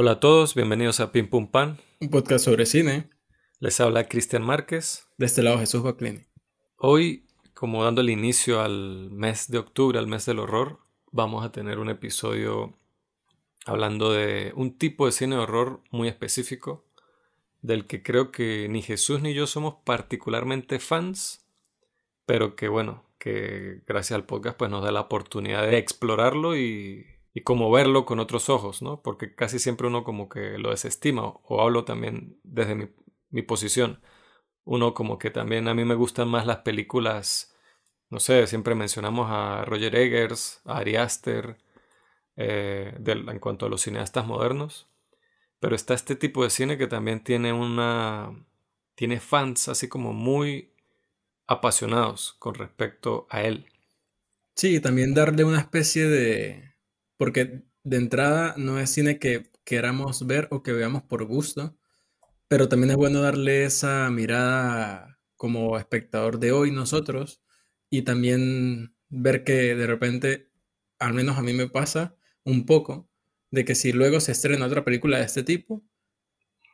Hola a todos, bienvenidos a Pim Pum Pan. Un podcast sobre cine. Les habla Cristian Márquez. De este lado Jesús Baclini. Hoy, como dando el inicio al mes de octubre, al mes del horror, vamos a tener un episodio hablando de un tipo de cine de horror muy específico, del que creo que ni Jesús ni yo somos particularmente fans, pero que bueno, que gracias al podcast pues nos da la oportunidad de explorarlo y, y como verlo con otros ojos, ¿no? Porque casi siempre uno como que lo desestima, o hablo también desde mi, posición. Uno como que también a mí me gustan más las películas, no sé, siempre mencionamos a Roger Eggers, a Ari Aster, eh, en cuanto a los cineastas modernos. Pero está este tipo de cine que también tiene una. tiene fans así como muy apasionados con respecto a él. Sí, también darle una especie de. Porque de entrada no es cine que queramos ver o que veamos por gusto, pero también es bueno darle esa mirada como espectador de hoy nosotros y también ver que de repente, al menos a mí me pasa un poco, de que si luego se estrena otra película de este tipo,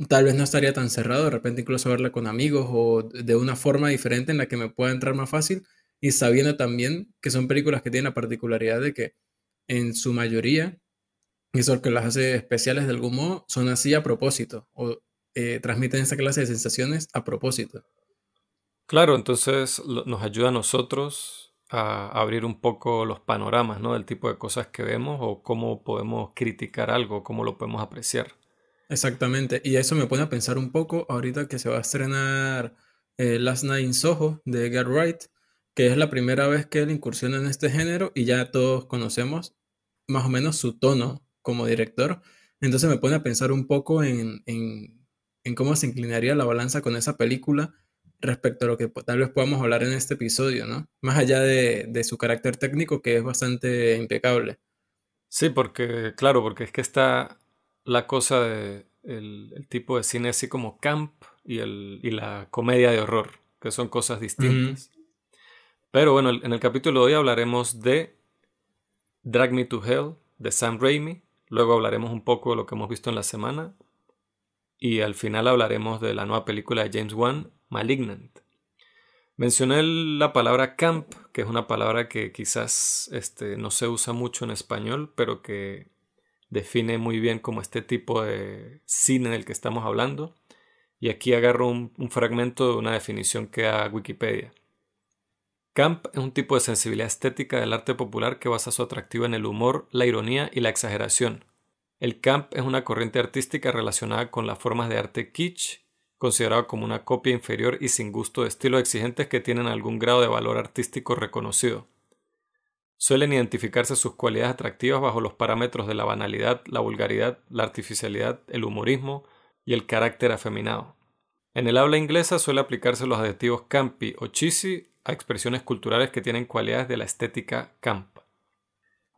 tal vez no estaría tan cerrado, de repente incluso verla con amigos o de una forma diferente en la que me pueda entrar más fácil y sabiendo también que son películas que tienen la particularidad de que en su mayoría, y eso es lo que las hace especiales de algún modo, son así a propósito o eh, transmiten esa clase de sensaciones a propósito. Claro, entonces nos ayuda a nosotros a abrir un poco los panoramas, ¿no? Del tipo de cosas que vemos o cómo podemos criticar algo, cómo lo podemos apreciar. Exactamente, y eso me pone a pensar un poco ahorita que se va a estrenar eh, Last Night in Soho de Get Wright, que es la primera vez que él incursiona en este género y ya todos conocemos más o menos su tono como director. Entonces me pone a pensar un poco en en cómo se inclinaría la balanza con esa película respecto a lo que tal vez podamos hablar en este episodio, ¿no? Más allá de, su carácter técnico, que es bastante impecable. Sí, porque, claro, porque es que está la cosa de el, tipo de cine así como camp y, el, y la comedia de horror, que son cosas distintas. Pero bueno, en el capítulo de hoy hablaremos de Drag Me to Hell de Sam Raimi. Luego hablaremos un poco de lo que hemos visto en la semana y al final hablaremos de la nueva película de James Wan, Malignant. Mencioné la palabra camp, que es una palabra que quizás este, no se usa mucho en español, pero que define muy bien como este tipo de cine del que estamos hablando. Y aquí agarro un, un fragmento de una definición que da Wikipedia. Camp es un tipo de sensibilidad estética del arte popular que basa su atractivo en el humor, la ironía y la exageración, el camp es una corriente artística relacionada con las formas de arte kitsch, considerado como una copia inferior y sin gusto de estilos exigentes que tienen algún grado de valor artístico reconocido. Suelen identificarse sus cualidades atractivas bajo los parámetros de la banalidad, la vulgaridad, la artificialidad, el humorismo y el carácter afeminado. En el habla inglesa suele aplicarse los adjetivos campy o cheesy a expresiones culturales que tienen cualidades de la estética camp.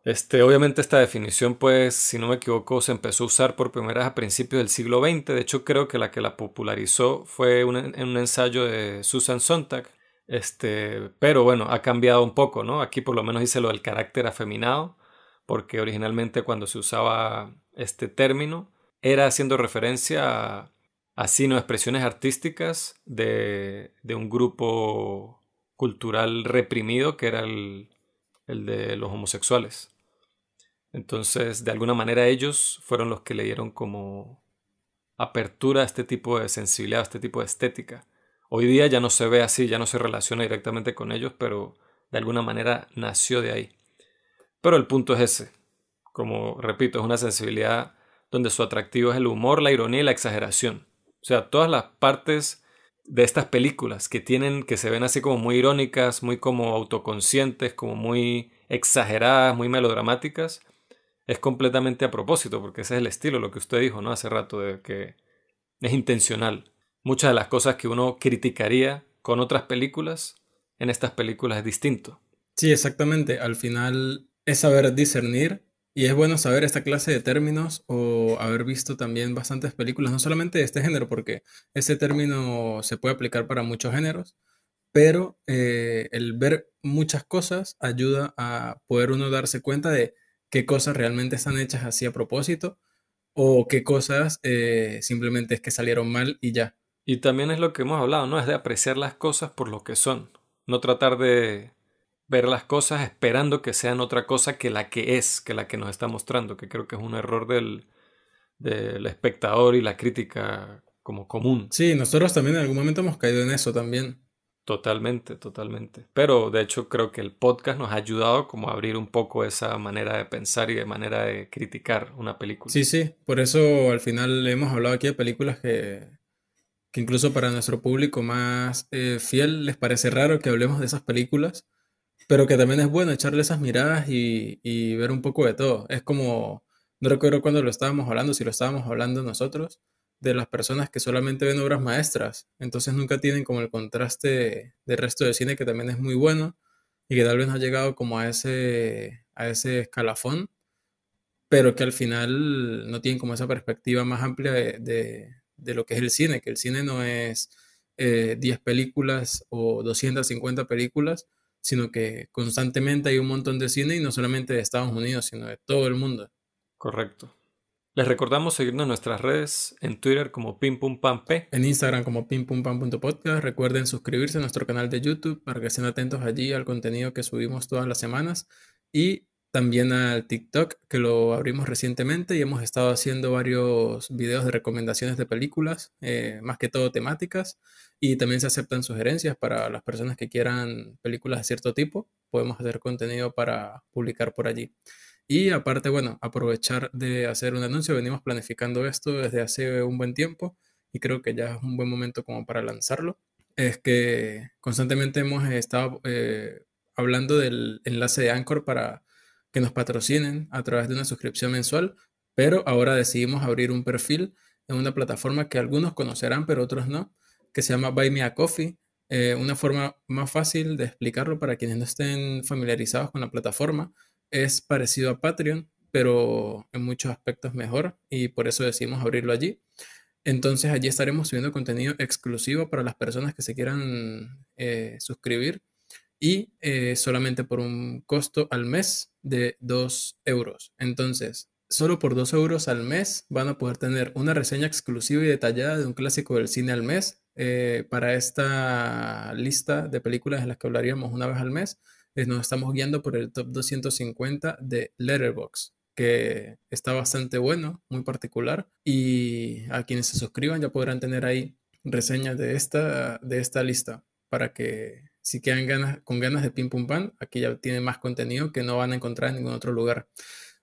Este, obviamente esta definición, pues, si no me equivoco, se empezó a usar por primera vez a principios del siglo XX. De hecho, creo que la que la popularizó fue un, un ensayo de Susan Sontag. Este, pero bueno, ha cambiado un poco, ¿no? Aquí por lo menos dice lo del carácter afeminado, porque originalmente cuando se usaba este término era haciendo referencia a, a sino expresiones artísticas de, de, un grupo cultural reprimido que era el, el de los homosexuales. Entonces, de alguna manera ellos fueron los que le dieron como apertura a este tipo de sensibilidad, a este tipo de estética. Hoy día ya no se ve así, ya no se relaciona directamente con ellos, pero de alguna manera nació de ahí. Pero el punto es ese. Como repito, es una sensibilidad donde su atractivo es el humor, la ironía y la exageración. O sea, todas las partes de estas películas que tienen, que se ven así como muy irónicas, muy como autoconscientes, como muy exageradas, muy melodramáticas, es completamente a propósito, porque ese es el estilo, lo que usted dijo, ¿no? Hace rato, de que es intencional. Muchas de las cosas que uno criticaría con otras películas, en estas películas es distinto. Sí, exactamente. Al final es saber discernir y es bueno saber esta clase de términos o haber visto también bastantes películas, no solamente de este género, porque este término se puede aplicar para muchos géneros, pero eh, el ver muchas cosas ayuda a poder uno darse cuenta de qué cosas realmente están hechas así a propósito o qué cosas eh, simplemente es que salieron mal y ya. Y también es lo que hemos hablado, ¿no? Es de apreciar las cosas por lo que son. No tratar de ver las cosas esperando que sean otra cosa que la que es, que la que nos está mostrando, que creo que es un error del, del espectador y la crítica como común. Sí, nosotros también en algún momento hemos caído en eso también. Totalmente, totalmente. Pero de hecho creo que el podcast nos ha ayudado como a abrir un poco esa manera de pensar y de manera de criticar una película. Sí, sí, por eso al final hemos hablado aquí de películas que, que incluso para nuestro público más eh, fiel les parece raro que hablemos de esas películas, pero que también es bueno echarle esas miradas y, y ver un poco de todo. Es como, no recuerdo cuándo lo estábamos hablando, si lo estábamos hablando nosotros, de las personas que solamente ven obras maestras, entonces nunca tienen como el contraste del resto del cine que también es muy bueno y que tal vez ha llegado como a ese, a ese escalafón, pero que al final no tienen como esa perspectiva más amplia de, de, lo que es el cine, que el cine no es 10 eh, películas o 250 películas, sino que constantemente hay un montón de cine y no solamente de Estados Unidos, sino de todo el mundo. Correcto. Les recordamos seguirnos en nuestras redes, en Twitter como pimpumpamp, en Instagram como pimpumpam.podcast. Recuerden suscribirse a nuestro canal de YouTube para que estén atentos allí al contenido que subimos todas las semanas y también al TikTok que lo abrimos recientemente y hemos estado haciendo varios videos de recomendaciones de películas, eh, más que todo temáticas, y también se aceptan sugerencias para las personas que quieran películas de cierto tipo. Podemos hacer contenido para publicar por allí. Y aparte, bueno, aprovechar de hacer un anuncio. Venimos planificando esto desde hace un buen tiempo y creo que ya es un buen momento como para lanzarlo. Es que constantemente hemos estado eh, hablando del enlace de Anchor para que nos patrocinen a través de una suscripción mensual, pero ahora decidimos abrir un perfil en una plataforma que algunos conocerán, pero otros no, que se llama Buy Me Coffee. Eh, una forma más fácil de explicarlo para quienes no estén familiarizados con la plataforma es parecido a Patreon, pero en muchos aspectos mejor y por eso decidimos abrirlo allí. Entonces allí estaremos subiendo contenido exclusivo para las personas que se quieran eh, suscribir y eh, solamente por un costo al mes de 2 euros. Entonces, solo por 2 euros al mes van a poder tener una reseña exclusiva y detallada de un clásico del cine al mes. Eh, para esta lista de películas en las que hablaríamos una vez al mes, nos estamos guiando por el top 250 de Letterboxd, que está bastante bueno, muy particular. Y a quienes se suscriban ya podrán tener ahí reseñas de esta, de esta lista para que si quedan ganas, con ganas de Pim Pum Pan, aquí ya tiene más contenido que no van a encontrar en ningún otro lugar.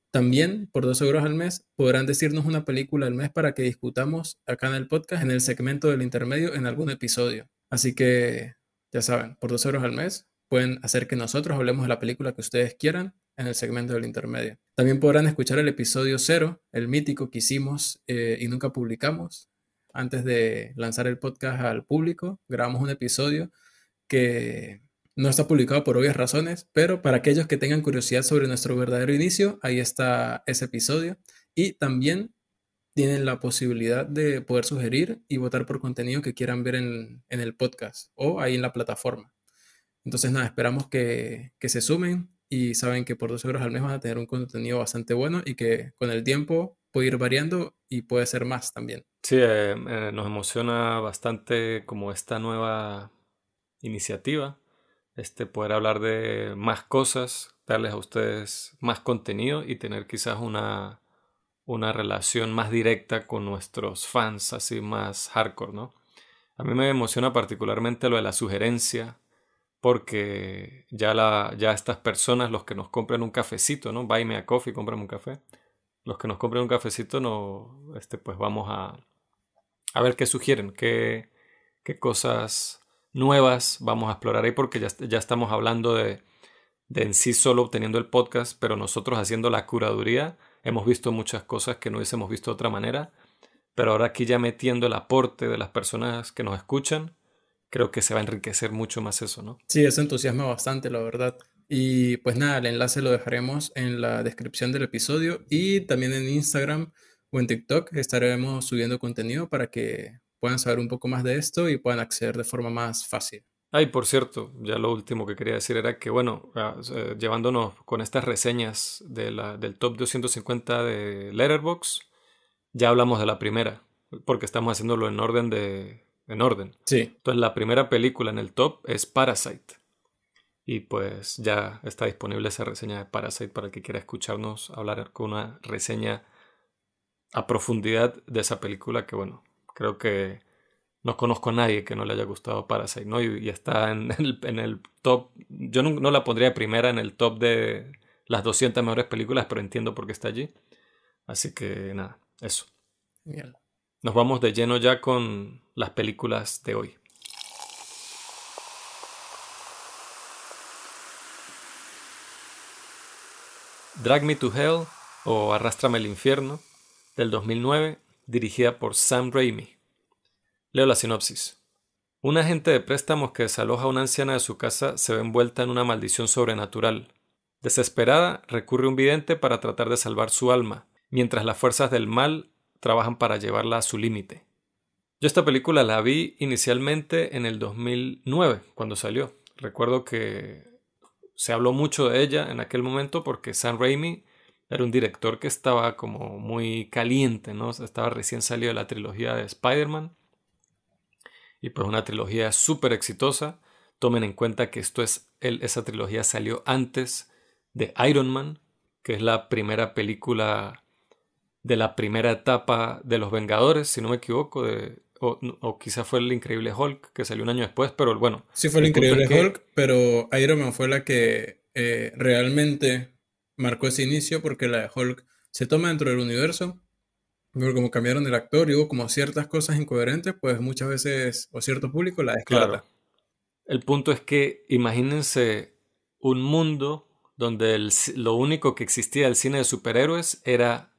También, por 2 euros al mes, podrán decirnos una película al mes para que discutamos acá en el podcast, en el segmento del intermedio, en algún episodio. Así que, ya saben, por 2 euros al mes, pueden hacer que nosotros hablemos de la película que ustedes quieran en el segmento del intermedio. También podrán escuchar el episodio cero, el mítico que hicimos eh, y nunca publicamos. Antes de lanzar el podcast al público, grabamos un episodio que no está publicado por obvias razones, pero para aquellos que tengan curiosidad sobre nuestro verdadero inicio, ahí está ese episodio. Y también tienen la posibilidad de poder sugerir y votar por contenido que quieran ver en el podcast o ahí en la plataforma. Entonces, nada, esperamos que, se sumen y saben que por dos euros al mes van a tener un contenido bastante bueno y que con el tiempo puede ir variando y puede ser más también. Sí, eh, eh, nos emociona bastante como esta nueva iniciativa, este poder hablar de más cosas, darles a ustedes más contenido y tener quizás una, una relación más directa con nuestros fans, así más hardcore, ¿no? A mí me emociona particularmente lo de la sugerencia porque ya, la, ya estas personas, los que nos compran un cafecito, ¿no? Buy me a coffee, cómprame un café. Los que nos compren un cafecito, no, este, pues vamos a, a ver qué sugieren, qué, qué cosas nuevas vamos a explorar ahí, porque ya, ya estamos hablando de, de en sí solo obteniendo el podcast, pero nosotros haciendo la curaduría hemos visto muchas cosas que no hubiésemos visto de otra manera, pero ahora aquí ya metiendo el aporte de las personas que nos escuchan, creo que se va a enriquecer mucho más eso, ¿no? Sí, eso entusiasma bastante, la verdad. Y pues nada, el enlace lo dejaremos en la descripción del episodio y también en Instagram o en TikTok estaremos subiendo contenido para que puedan saber un poco más de esto y puedan acceder de forma más fácil. Ay, por cierto, ya lo último que quería decir era que, bueno, ah, llevándonos con estas reseñas de la, del top 250 de Letterbox, ya hablamos de la primera, porque estamos haciéndolo en orden de. en orden. Sí. Entonces, la primera película en el top es Parasite. Y pues ya está disponible esa reseña de Parasite para el que quiera escucharnos hablar con una reseña a profundidad de esa película que, bueno, creo que no conozco a nadie que no le haya gustado Parasite, ¿no? Y, está en el, en el, top, yo no, la pondría primera en el top de las 200 mejores películas, pero entiendo por qué está allí. Así que nada, eso. Nos vamos de lleno ya con las películas de hoy. Drag Me to Hell o Arrástrame al infierno del 2009, dirigida por Sam Raimi. Leo la sinopsis. Un agente de préstamos que desaloja a una anciana de su casa se ve envuelta en una maldición sobrenatural. Desesperada, recurre a un vidente para tratar de salvar su alma, mientras las fuerzas del mal trabajan para llevarla a su límite. Yo esta película la vi inicialmente en el 2009, cuando salió. Recuerdo que se habló mucho de ella en aquel momento porque Sam Raimi era un director que estaba como muy caliente, ¿no? Estaba recién salido de la trilogía de Spider-Man y pues una trilogía súper exitosa. Tomen en cuenta que esto es, esa trilogía salió antes de Iron Man, que es la primera película de la primera etapa de los Vengadores, si no me equivoco, de, o, o quizá fue el Increíble Hulk, que salió un año después, pero bueno. Sí fue el, Increíble Hulk, pero Iron Man fue la que eh, realmente marcó ese inicio porque la de Hulk se toma dentro del universo pero como cambiaron el actor y hubo como ciertas cosas incoherentes, pues muchas veces, o cierto público la descarta. El punto es que imagínense un mundo donde lo único que existía del cine de superhéroes era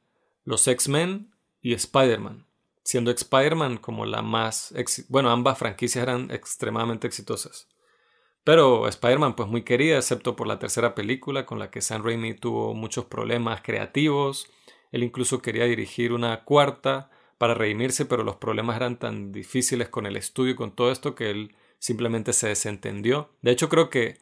los X-Men y Spider-Man, siendo Spider-Man como la más... Bueno, ambas franquicias eran extremadamente exitosas. Pero Spider-Man pues muy querida, excepto por la tercera película con la que Sam Raimi tuvo muchos problemas creativos él incluso quería dirigir una cuarta para redimirse, pero los problemas eran tan difíciles con el estudio y con todo esto que él simplemente se desentendió. De hecho, creo que,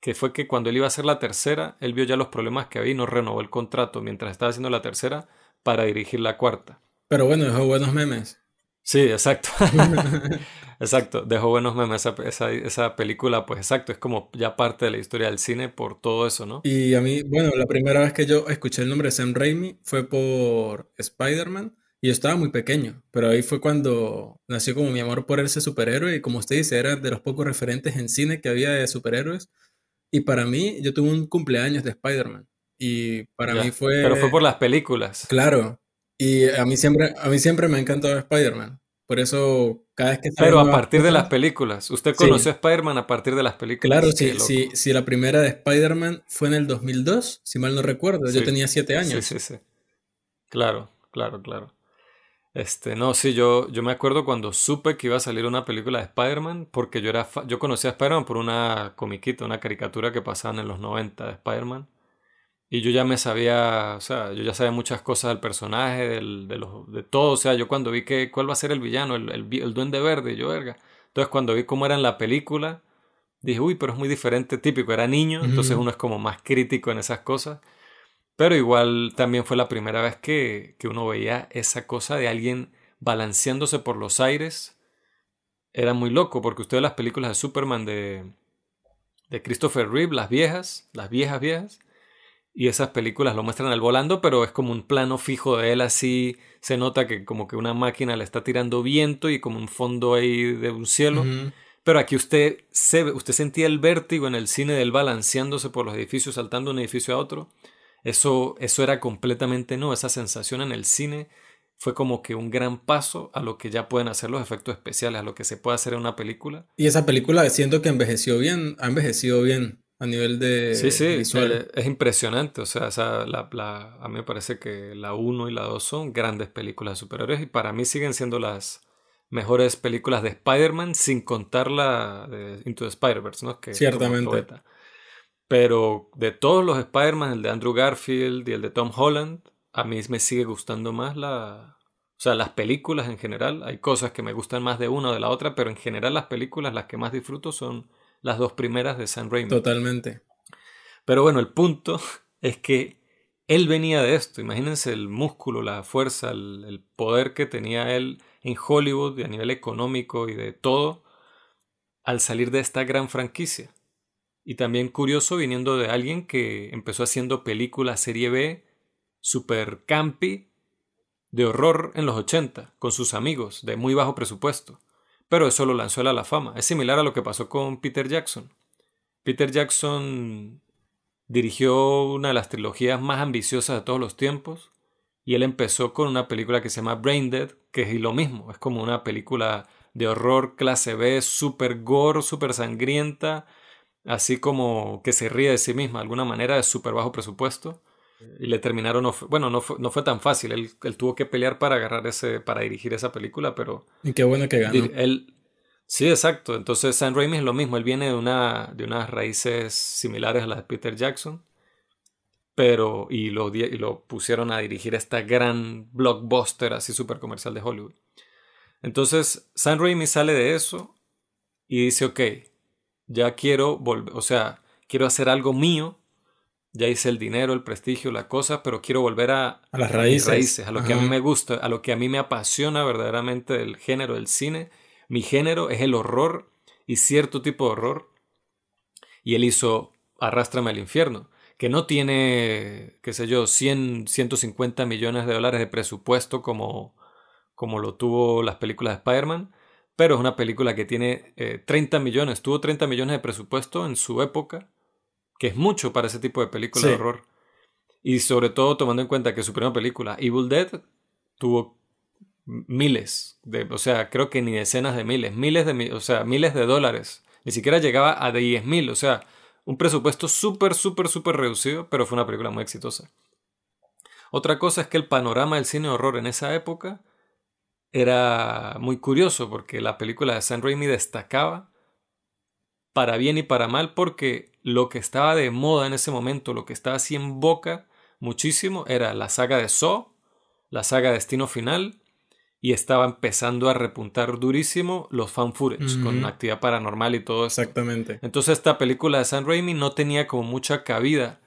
que fue que cuando él iba a hacer la tercera, él vio ya los problemas que había y no renovó el contrato mientras estaba haciendo la tercera para dirigir la cuarta. Pero bueno, dejó buenos memes. Sí, exacto. exacto, dejó buenos memes esa, esa, película, pues exacto, es como ya parte de la historia del cine por todo eso, ¿no? Y a mí, bueno, la primera vez que yo escuché el nombre de Sam Raimi fue por Spider-Man y yo estaba muy pequeño, pero ahí fue cuando nació como mi amor por ese superhéroe y como usted dice, era de los pocos referentes en cine que había de superhéroes. Y para mí, yo tuve un cumpleaños de Spider-Man y para mí fue... Pero fue por las películas. Claro, y a mí siempre, a mí siempre me ha encantado Spider-Man. Por eso, cada vez que... Pero a partir de las películas. Usted conoció a Spider-Man a partir de las películas. Claro, sí, sí, sí. La primera de Spider-Man fue en el 2002, si mal no recuerdo. Yo tenía siete años. Sí, sí, sí. Claro, claro, claro. Este, no, sí, yo, yo me acuerdo cuando supe que iba a salir una película de Spider-Man, porque yo era yo conocí a Spider-Man por una comiquita, una caricatura que pasaban en los 90 de Spider-Man. Y yo ya me sabía, o sea, yo ya sabía muchas cosas del personaje, del, de, los, de todo. O sea, yo cuando vi que cuál va a ser el villano, el, el, duende verde, yo verga. Entonces cuando vi cómo era en la película, dije, uy, pero es muy diferente, típico, era niño, entonces uno es como más crítico en esas cosas. Pero igual también fue la primera vez que, que uno veía esa cosa de alguien balanceándose por los aires. Era muy loco, porque usted ve las películas de Superman de, de Christopher Reeve, las viejas, las viejas viejas, y esas películas lo muestran al volando, pero es como un plano fijo de él así, se nota que como que una máquina le está tirando viento y como un fondo ahí de un cielo. Pero aquí usted se usted sentía el vértigo en el cine del balanceándose por los edificios, saltando de un edificio a otro. Eso, eso era completamente no, esa sensación en el cine fue como que un gran paso a lo que ya pueden hacer los efectos especiales, a lo que se puede hacer en una película. Y esa película siento que envejeció bien, ha envejecido bien a nivel de sí, sí, eh, Es, impresionante. O sea, la, a mí me parece que la 1 y la 2 son grandes películas de superhéroes y para mí siguen siendo las mejores películas de Spider-Man sin contar la de Into the Spider-Verse, ¿no? Que Ciertamente. Pero de todos los Spider-Man, el de Andrew Garfield y el de Tom Holland, a mí me sigue gustando más la, O sea, las películas en general, hay cosas que me gustan más de una o de la otra, pero en general las películas las que más disfruto son las dos primeras de Sam Raimi. Totalmente. Pero bueno, el punto es que él venía de esto. Imagínense el músculo, la fuerza, el, poder que tenía él en Hollywood a nivel económico y de todo al salir de esta gran franquicia. Y también curioso viniendo de alguien que empezó haciendo películas serie B, super campi, de horror en los 80, con sus amigos, de muy bajo presupuesto. Pero eso lo lanzó a la fama. Es similar a lo que pasó con Peter Jackson. Peter Jackson Dirigió una de las trilogías más ambiciosas de todos los tiempos y él empezó con una película que se llama Brain Dead, que es lo mismo, es como una película de horror clase B, super gore, super sangrienta, así como que se ríe de sí misma, de alguna manera, de súper bajo presupuesto. Y le terminaron, bueno, no fue, no fue tan fácil, él, él, tuvo que pelear para agarrar ese, para dirigir esa película, pero... Y qué bueno que ganó. Él, Sí, exacto. Entonces Sam Raimi es lo mismo. Él viene de, una, de unas raíces similares a las de Peter Jackson. Pero, y lo, y lo pusieron a dirigir esta gran blockbuster así súper comercial de Hollywood. Entonces, Sam Raimi sale de eso y dice, ok, ya quiero volver, o sea, quiero hacer algo mío. Ya hice el dinero, el prestigio, la cosa, pero quiero volver a, a las raíces. raíces, a lo que a mí me gusta, a lo que a mí me apasiona verdaderamente del género del cine mi género es el horror y cierto tipo de horror. Y él hizo Arrástrame al infierno, que no tiene, qué sé yo, 100, 150 millones de dólares de presupuesto como, como lo tuvo las películas de Spider-Man, pero es una película que tiene 30 eh, millones, tuvo 30 millones de presupuesto en su época, que es mucho para ese tipo de película de horror. Y sobre todo tomando en cuenta que su primera película, Evil Dead, tuvo miles, de, o sea, creo que ni decenas de miles, miles de, o sea, miles de dólares. Ni siquiera llegaba a 10 mil, o sea, un presupuesto súper, súper, súper reducido, pero fue una película muy exitosa. Otra cosa es que el panorama del cine horror en esa época era muy curioso porque la película de Sam Raimi destacaba para bien y para mal porque lo que estaba de moda en ese momento, lo que estaba así en boca muchísimo era la saga de Saw, la saga Destino Final y estaba empezando a repuntar durísimo los fan footage con actividad paranormal y todo eso. Exactamente. Entonces esta película de Sam Raimi no tenía como mucha cabida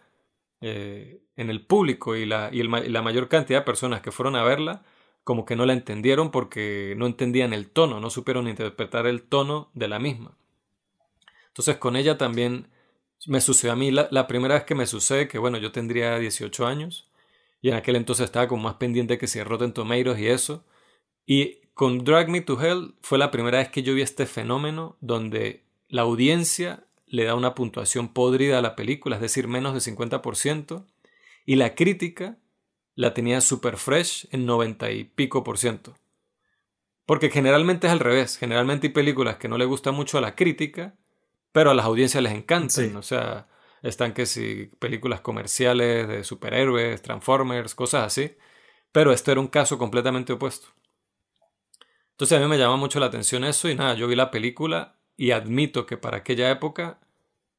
eh, en el público y, la, y, la mayor cantidad de personas que fueron a verla como que no la entendieron porque no entendían el tono, no supieron interpretar el tono de la misma. Entonces con ella también me sucedió a mí la, primera vez que me sucede que bueno, yo tendría 18 años y en aquel entonces estaba como más pendiente que si Rotten Tomatoes y eso y con Drag Me to Hell fue la primera vez que yo vi este fenómeno donde la audiencia le da una puntuación podrida a la película, es decir, menos de 50%, y la crítica la tenía super fresh en 90 y pico por ciento. Porque generalmente es al revés, generalmente hay películas que no le gusta mucho a la crítica, pero a las audiencias les encantan, o sea, están que si películas comerciales de superhéroes, Transformers, cosas así, pero esto era un caso completamente opuesto. Entonces a mí me llama mucho la atención eso y nada, yo vi la película y admito que para aquella época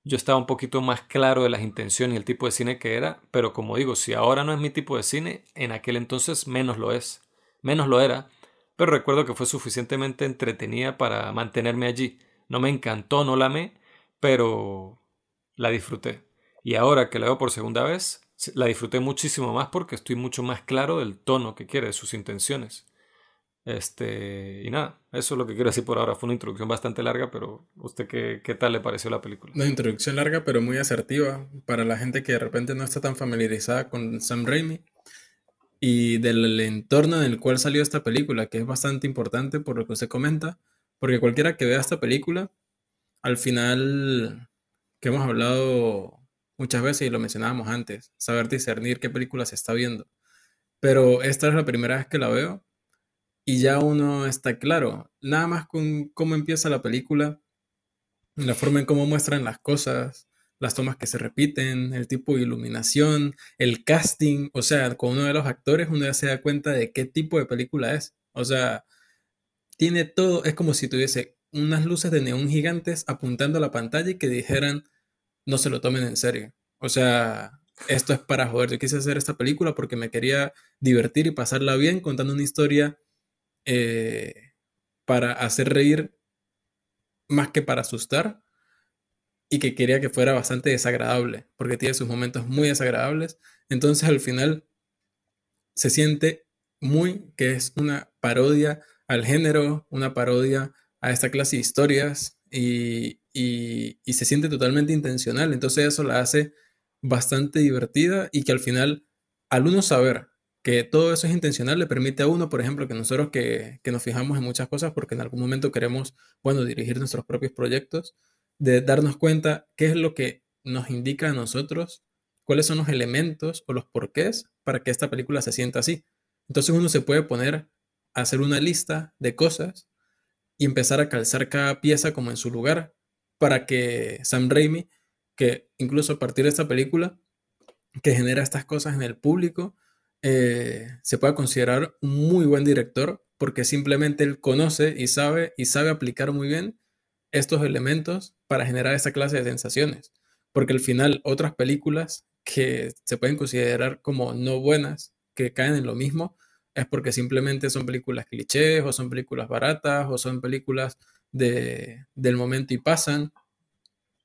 yo estaba un poquito más claro de las intenciones y el tipo de cine que era, pero como digo, si ahora no es mi tipo de cine, en aquel entonces menos lo es, menos lo era, pero recuerdo que fue suficientemente entretenida para mantenerme allí. No me encantó, no la amé, pero la disfruté. Y ahora que la veo por segunda vez, la disfruté muchísimo más porque estoy mucho más claro del tono que quiere, de sus intenciones. Este, y nada, eso es lo que quiero decir por ahora. Fue una introducción bastante larga, pero ¿usted qué, qué tal le pareció la película? Una introducción larga, pero muy asertiva para la gente que de repente no está tan familiarizada con Sam Raimi y del entorno en el cual salió esta película, que es bastante importante por lo que usted comenta, porque cualquiera que vea esta película, al final, que hemos hablado muchas veces y lo mencionábamos antes, saber discernir qué película se está viendo. Pero esta es la primera vez que la veo y ya uno está claro. Nada más con cómo empieza la película, la forma en cómo muestran las cosas, las tomas que se repiten, el tipo de iluminación, el casting, o sea, con uno de los actores uno ya se da cuenta de qué tipo de película es. O sea, tiene todo, es como si tuviese unas luces de neón gigantes apuntando a la pantalla y que dijeran, no se lo tomen en serio. O sea, esto es para joder. Yo quise hacer esta película porque me quería divertir y pasarla bien contando una historia eh, para hacer reír más que para asustar y que quería que fuera bastante desagradable, porque tiene sus momentos muy desagradables. Entonces al final se siente muy que es una parodia al género, una parodia a esta clase de historias y, y, se siente totalmente intencional. Entonces eso la hace bastante divertida y que al final, al uno saber que todo eso es intencional, le permite a uno, por ejemplo, que nosotros que, que nos fijamos en muchas cosas porque en algún momento queremos, bueno, dirigir nuestros propios proyectos, de darnos cuenta qué es lo que nos indica a nosotros, cuáles son los elementos o los porqués para que esta película se sienta así. Entonces uno se puede poner hacer una lista de cosas y empezar a calzar cada pieza como en su lugar para que Sam Raimi, que incluso a partir de esta película, que genera estas cosas en el público, eh, se pueda considerar un muy buen director porque simplemente él conoce y sabe y sabe aplicar muy bien estos elementos para generar esta clase de sensaciones. Porque al final otras películas que se pueden considerar como no buenas, que caen en lo mismo, es porque simplemente son películas clichés o son películas baratas o son películas de, del momento y pasan.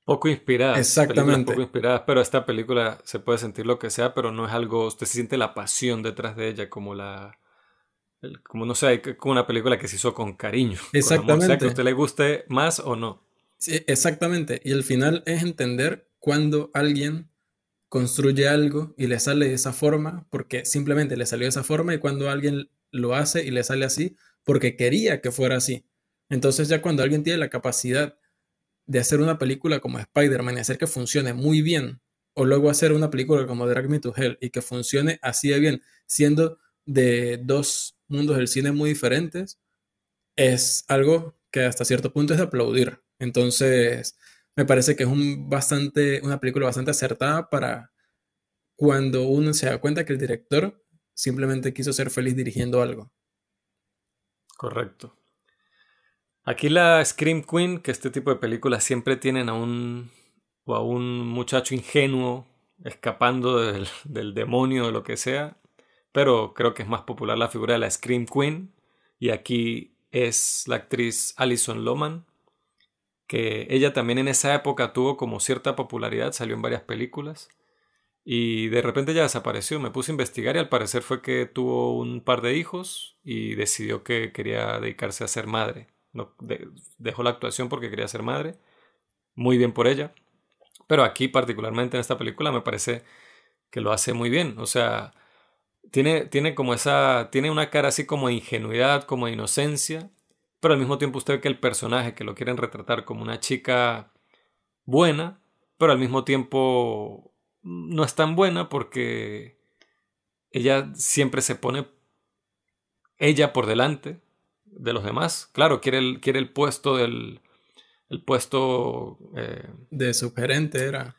Poco inspiradas. Exactamente. Poco inspiradas, pero esta película se puede sentir lo que sea, pero no es algo, usted se siente la pasión detrás de ella, como la, como no sé, como una película que se hizo con cariño. Exactamente. sea, que a usted le guste más o no. Sí, exactamente. Y el final es entender cuando alguien construye algo y le sale de esa forma porque simplemente le salió de esa forma y cuando alguien lo hace y le sale así porque quería que fuera así. Entonces ya cuando alguien tiene la capacidad de hacer una película como Spider-Man y hacer que funcione muy bien, o luego hacer una película como Drag Me to Hell y que funcione así de bien, siendo de dos mundos del cine muy diferentes, es algo que hasta cierto punto es de aplaudir. Entonces, me parece que es un bastante, una película bastante acertada para cuando uno se da cuenta que el director simplemente quiso ser feliz dirigiendo algo. Correcto. Aquí la Scream Queen, que este tipo de películas siempre tienen a un, o a un muchacho ingenuo escapando del, del demonio o lo que sea, pero creo que es más popular la figura de la Scream Queen, y aquí es la actriz Alison Loman, que ella también en esa época tuvo como cierta popularidad, salió en varias películas y de repente ya desapareció. Me puse a investigar y al parecer fue que tuvo un par de hijos y decidió que quería dedicarse a ser madre. Dejó la actuación porque quería ser madre. Muy bien por ella. Pero aquí particularmente en esta película me parece que lo hace muy bien. O sea, tiene, tiene como esa, tiene una cara así como de ingenuidad, como de inocencia, pero al mismo tiempo usted ve que el personaje que lo quieren retratar como una chica buena, pero al mismo tiempo no es tan buena porque ella siempre se pone ella por delante de los demás. Claro, quiere el, quiere el puesto del el puesto eh, de subgerente era.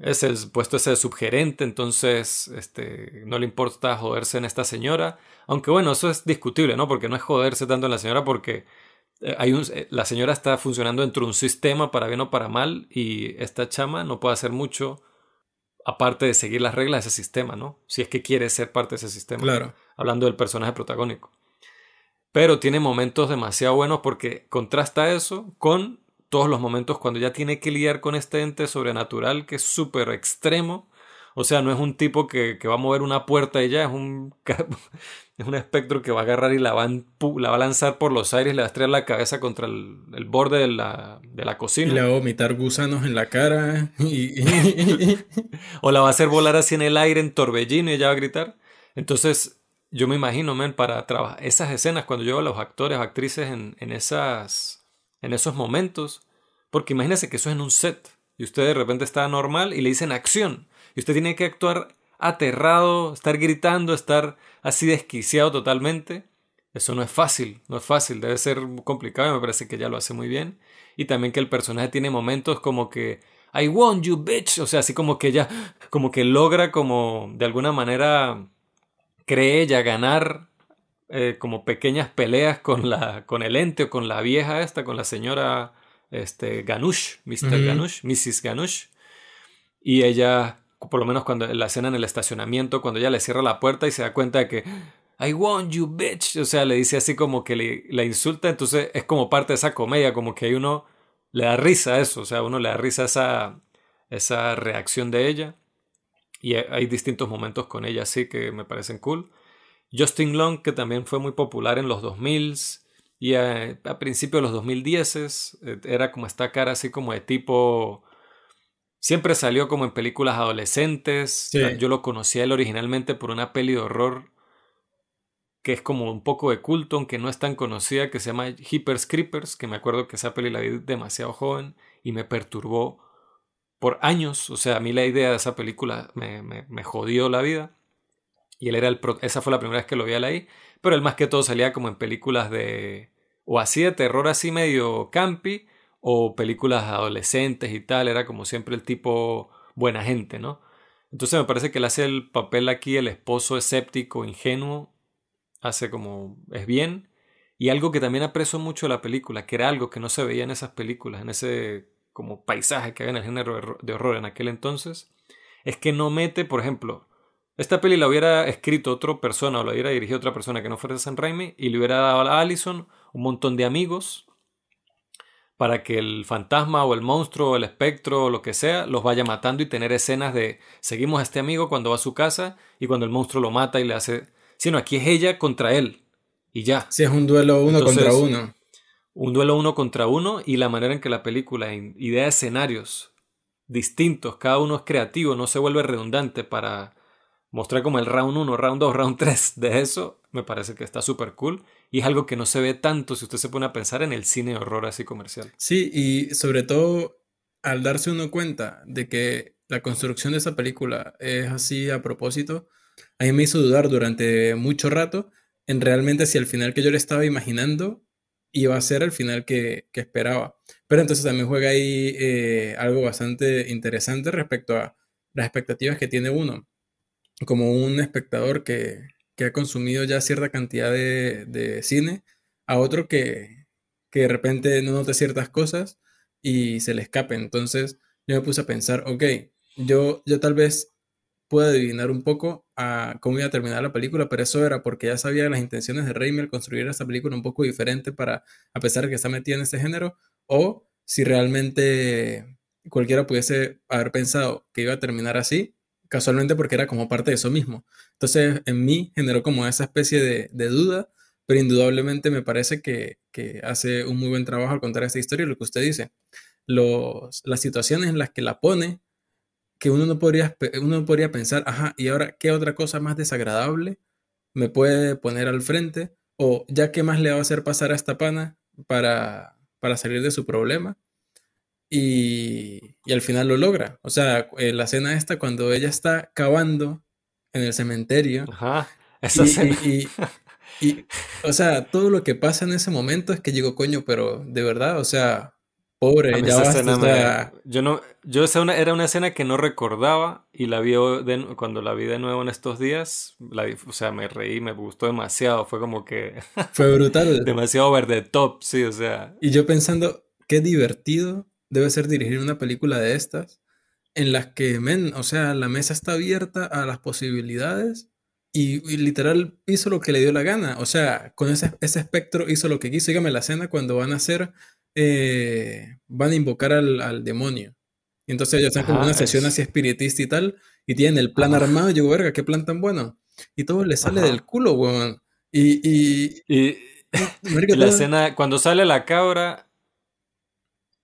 Es el puesto ese de subgerente, entonces este, no le importa joderse en esta señora. Aunque bueno, eso es discutible, ¿no? Porque no es joderse tanto en la señora porque eh, hay un, eh, la señora está funcionando dentro de un sistema para bien o para mal y esta chama no puede hacer mucho aparte de seguir las reglas de ese sistema, ¿no? Si es que quiere ser parte de ese sistema. Claro. Hablando del personaje protagónico. Pero tiene momentos demasiado buenos porque contrasta eso con todos los momentos cuando ya tiene que lidiar con este ente sobrenatural que es súper extremo. O sea, no es un tipo que, que, va a mover una puerta y ya, es un, es un espectro que va a agarrar y la va, a, la va a lanzar por los aires, le va a estrellar la cabeza contra el, el borde de la, de la, cocina. Y le va a vomitar gusanos en la cara. Y... o la va a hacer volar así en el aire en torbellino y ella va a gritar. Entonces, yo me imagino, men, para trabajar esas escenas, cuando yo veo a los actores o actrices en, en, esas, en esos momentos, porque imagínese que eso es en un set y usted de repente está normal y le dicen acción y usted tiene que actuar aterrado, estar gritando, estar así desquiciado totalmente. Eso no es fácil, no es fácil, debe ser complicado y me parece que ya lo hace muy bien. Y también que el personaje tiene momentos como que I want you, bitch. O sea, así como que ella, como que logra como de alguna manera cree ella ganar eh, como pequeñas peleas con la con el ente o con la vieja esta, con la señora este Ganush, Mr. Ganush, Mrs. Ganush. Y ella por lo menos cuando la escena en el estacionamiento, cuando ella le cierra la puerta y se da cuenta de que I want you, bitch. O sea, le dice así como que le, la insulta, entonces es como parte de esa comedia, como que uno le da risa a eso, o sea, uno le da risa a esa, esa reacción de ella. Y hay distintos momentos con ella así que me parecen cool. Justin Long, que también fue muy popular en los 2000s y a, a principios de los 2010s, eh, era como esta cara así como de tipo... Siempre salió como en películas adolescentes. Yo lo conocí a él originalmente por una peli de horror que es como un poco de culto, aunque no es tan conocida, que se llama Hippers Creepers, que me acuerdo que esa peli la vi demasiado joven y me perturbó por años. O sea, a mí la idea de esa película me, me, jodió la vida. Y él era el esa fue la primera vez que lo vi ahí. Pero él más que todo salía como en películas de... o así de terror así medio campi, o películas adolescentes y tal. Era como siempre el tipo buena gente, ¿no? Entonces me parece que él hace el papel aquí, el esposo escéptico, ingenuo, hace como es bien. Y algo que también aprecio mucho de la película, que era algo que no se veía en esas películas, en ese como paisaje que había en el género de horror en aquel entonces, es que no mete, por ejemplo, esta peli la hubiera escrito otra persona o la hubiera dirigido otra persona que no fuera San Raimi y le hubiera dado a Allison un montón de amigos para que el fantasma o el monstruo o el espectro o lo que sea los vaya matando y tener escenas de seguimos a este amigo cuando va a su casa y cuando el monstruo lo mata y le hace sino aquí es ella contra él. Y ya. Sí, es un duelo uno contra uno. Un duelo uno contra uno y la manera en que la película idea escenarios distintos, cada uno es creativo, no se vuelve redundante para mostrar como el round 1, round 2, round 3 de eso, me parece que está súper cool y es algo que no se ve tanto si usted se pone a pensar en el cine de horror así comercial. Sí, y sobre todo al darse uno cuenta de que la construcción de esa película es así a propósito, a mí me hizo dudar durante mucho rato en realmente si el final que yo le estaba imaginando iba a ser el final que, esperaba. Pero entonces también juega ahí eh, algo bastante interesante respecto a las expectativas que tiene uno. Como un espectador que, ha consumido ya cierta cantidad de, cine, a otro que, que de repente no note ciertas cosas y se le escape. Entonces yo me puse a pensar, ok, yo, yo tal vez pude adivinar un poco cómo iba a terminar la película, pero eso era porque ya sabía las intenciones de al construir esta película un poco diferente para, a pesar de que está metida en este género, o si realmente cualquiera pudiese haber pensado que iba a terminar así, casualmente porque era como parte de eso mismo. Entonces, en mí generó como esa especie de, duda, pero indudablemente me parece que, hace un muy buen trabajo al contar esta historia, lo que usted dice. Las situaciones en las que la pone que uno no podría, uno podría pensar, ajá, ¿y ahora qué otra cosa más desagradable me puede poner al frente? O ya qué más le va a hacer pasar a esta pana para, para salir de su problema. Y, y, al final lo logra. O sea, eh, la escena esta cuando ella está cavando en el cementerio. Ajá, esa y, y, o sea, todo lo que pasa en ese momento es que digo, coño, pero de verdad, o sea, Pobre, ya Yo no, yo esa una, era una escena que no recordaba y la vi cuando la vi de nuevo en estos días, la, o sea, me reí, me gustó demasiado, fue como que... Fue brutal. demasiado over the top, sí, o sea. Y yo pensando, qué divertido debe ser dirigir una película de estas, en las que, men, o sea, la mesa está abierta a las posibilidades y, literal hizo lo que le dio la gana, o sea, con ese, ese espectro hizo lo que quiso, dígame la escena cuando van a hacer eh, van a invocar al, demonio. Y entonces ellos están como una sesión así espiritista y tal, y tienen el plan armado, y yo, verga, qué plan tan bueno. Y todo le sale del culo, weón. Y, y, la escena, cuando sale la cabra,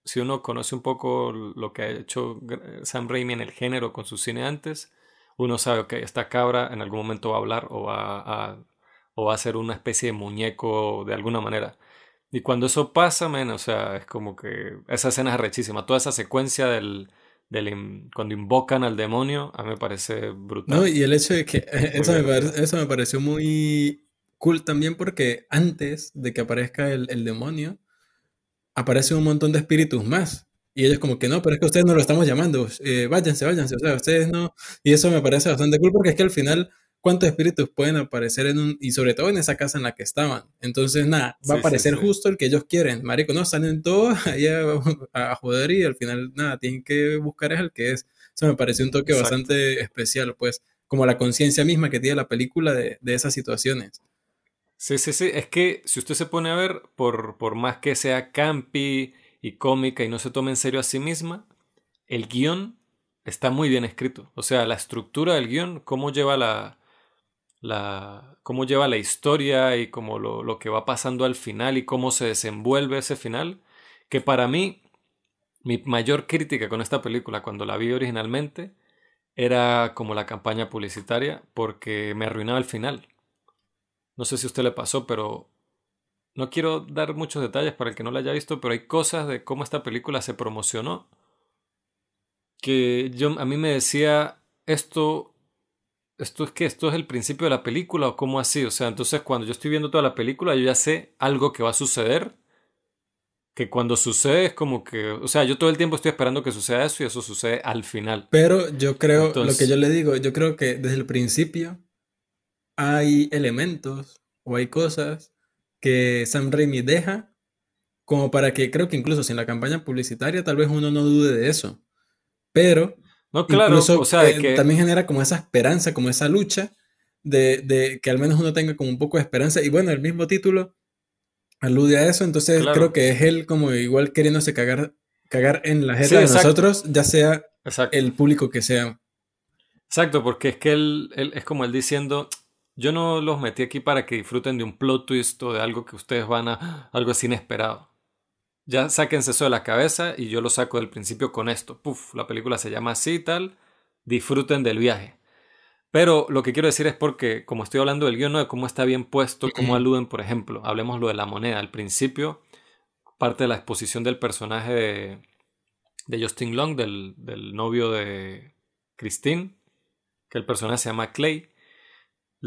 si uno conoce un poco lo que ha hecho Sam Raimi en el género con su cine antes, uno sabe que esta cabra en algún momento va a hablar o va a, o va a ser una especie de muñeco de alguna manera. Y cuando eso pasa, men, o sea, es como que esa escena es arrechísima. Toda esa secuencia del, del cuando invocan al demonio, a mí me parece brutal. No, y el hecho de que eso me, eso me, pareció muy cool también porque antes de que aparezca el, el demonio, aparece un montón de espíritus más. Y ellos como que no, pero es que ustedes no lo estamos llamando, eh, váyanse, váyanse, o sea, ustedes no. Y eso me parece bastante cool porque es que al final cuántos espíritus pueden aparecer en un, y sobre todo en esa casa en la que estaban. Entonces, nada, va a aparecer justo el que ellos quieren. Marico, no, salen todos ahí a, joder y al final, nada, tienen que buscar es el que es. Eso me pareció un toque bastante especial, pues, como la conciencia misma que tiene la película de, esas situaciones. Sí, sí, sí. Es que si usted se pone a ver, por, por más que sea campi y cómica y no se tome en serio a sí misma, el guion está muy bien escrito. O sea, la estructura del guion, cómo lleva la, la, cómo lleva la historia y cómo lo, lo, que va pasando al final y cómo se desenvuelve ese final, que para mí, mi mayor crítica con esta película cuando la vi originalmente era como la campaña publicitaria, porque me arruinaba el final. No sé si a usted le pasó, pero no quiero dar muchos detalles para el que no la haya visto, pero hay cosas de cómo esta película se promocionó que yo, a mí me decía, esto, esto es que esto es el principio de la película o cómo así. O sea, entonces cuando yo estoy viendo toda la película, yo ya sé algo que va a suceder. Que cuando sucede es como que, o sea, yo todo el tiempo estoy esperando que suceda eso y eso sucede al final. Pero yo creo, lo que yo le digo, yo creo que desde el principio hay elementos o hay cosas que Sam Raimi deja como para que creo que incluso sin la campaña publicitaria tal vez uno no dude de eso. Pero no, claro, o sea, eh, también genera como esa esperanza, como esa lucha de, que al menos uno tenga como un poco de esperanza. Y bueno, el mismo título alude a eso, entonces creo que es él como igual queriéndose cagar, cagar en la gente de nosotros, ya sea el público que sea. Exacto, porque es que él, él, es como él diciendo, yo no los metí aquí para que disfruten de un plot twist o de algo que ustedes van a, algo así inesperado. Ya sáquense eso de la cabeza y yo lo saco del principio con esto. Puf, la película se llama así y tal. Disfruten del viaje. Pero lo que quiero decir es porque, como estoy hablando del guion, ¿no? de cómo está bien puesto, cómo aluden, por ejemplo, hablemos lo de la moneda. Al principio, parte de la exposición del personaje de, de Justin Long, del, del, novio de Christine, que el personaje se llama Clay,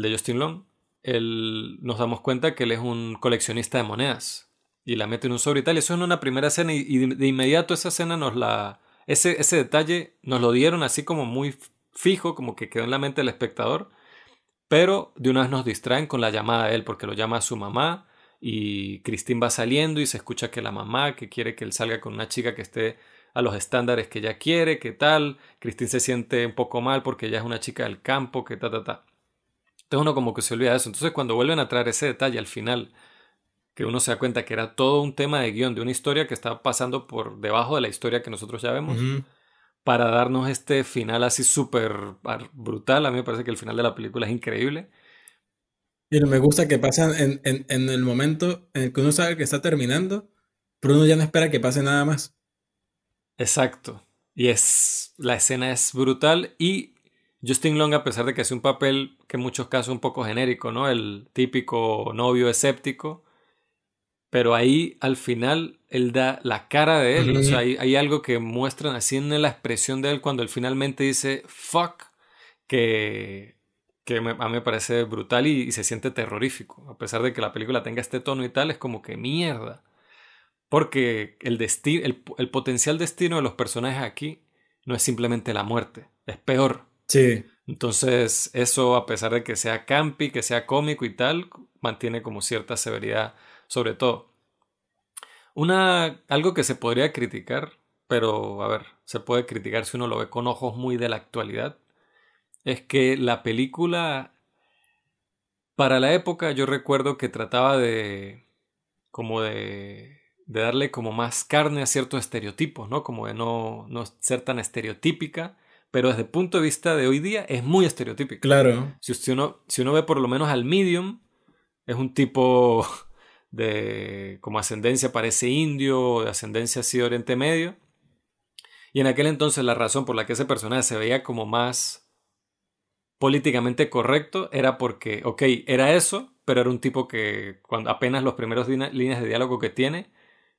de Justin Long, él, nos damos cuenta que él es un coleccionista de monedas y la mete en un sobre y tal. Eso es una primera escena y, de, inmediato esa escena nos la... Ese, ese detalle nos lo dieron así como muy fijo, como que quedó en la mente del espectador, pero de una vez nos distraen con la llamada de él porque lo llama a su mamá y Christine va saliendo y se escucha que la mamá que quiere que él salga con una chica que esté a los estándares que ella quiere, que tal, Christine se siente un poco mal porque ella es una chica del campo, que ta, ta, ta. Entonces uno como que se olvida de eso. Entonces cuando vuelven a traer ese detalle al final que uno se da cuenta que era todo un tema de guion de una historia que estaba pasando por debajo de la historia que nosotros ya vemos, para darnos este final así súper brutal. A mí me parece que el final de la película es increíble. Y me gusta que pasa en, en, el momento en el que uno sabe que está terminando, pero uno ya no espera que pase nada más. Exacto. Y es. La escena es brutal. Y Justin Long, a pesar de que hace un papel que en muchos casos es un poco genérico, ¿no? El típico novio escéptico pero ahí al final él da la cara de él. O sea, hay, algo que muestran así en la expresión de él cuando él finalmente dice fuck, que, que a mí me parece brutal y, se siente terrorífico. A pesar de que la película tenga este tono y tal, es como que mierda. Porque el, destino, el, el potencial destino de los personajes aquí no es simplemente la muerte, es peor. Sí. Entonces, eso, a pesar de que sea campi, que sea cómico y tal, mantiene como cierta severidad sobre todo. Una, algo que se podría criticar, pero a ver, se puede criticar si uno lo ve con ojos muy de la actualidad, es que la película, para la época yo recuerdo que trataba de, como de, darle como más carne a ciertos estereotipos, ¿no? Como de no, no ser tan estereotípica, pero desde el punto de vista de hoy día es muy estereotípica. Claro. Si, uno, si uno ve por lo menos al medium, es un tipo de como ascendencia parece indio, de ascendencia así de Oriente Medio. Y en aquel entonces la razón por la que ese personaje se veía como más políticamente correcto era porque, ok, era eso, pero era un tipo que cuando apenas los primeros líneas de diálogo que tiene,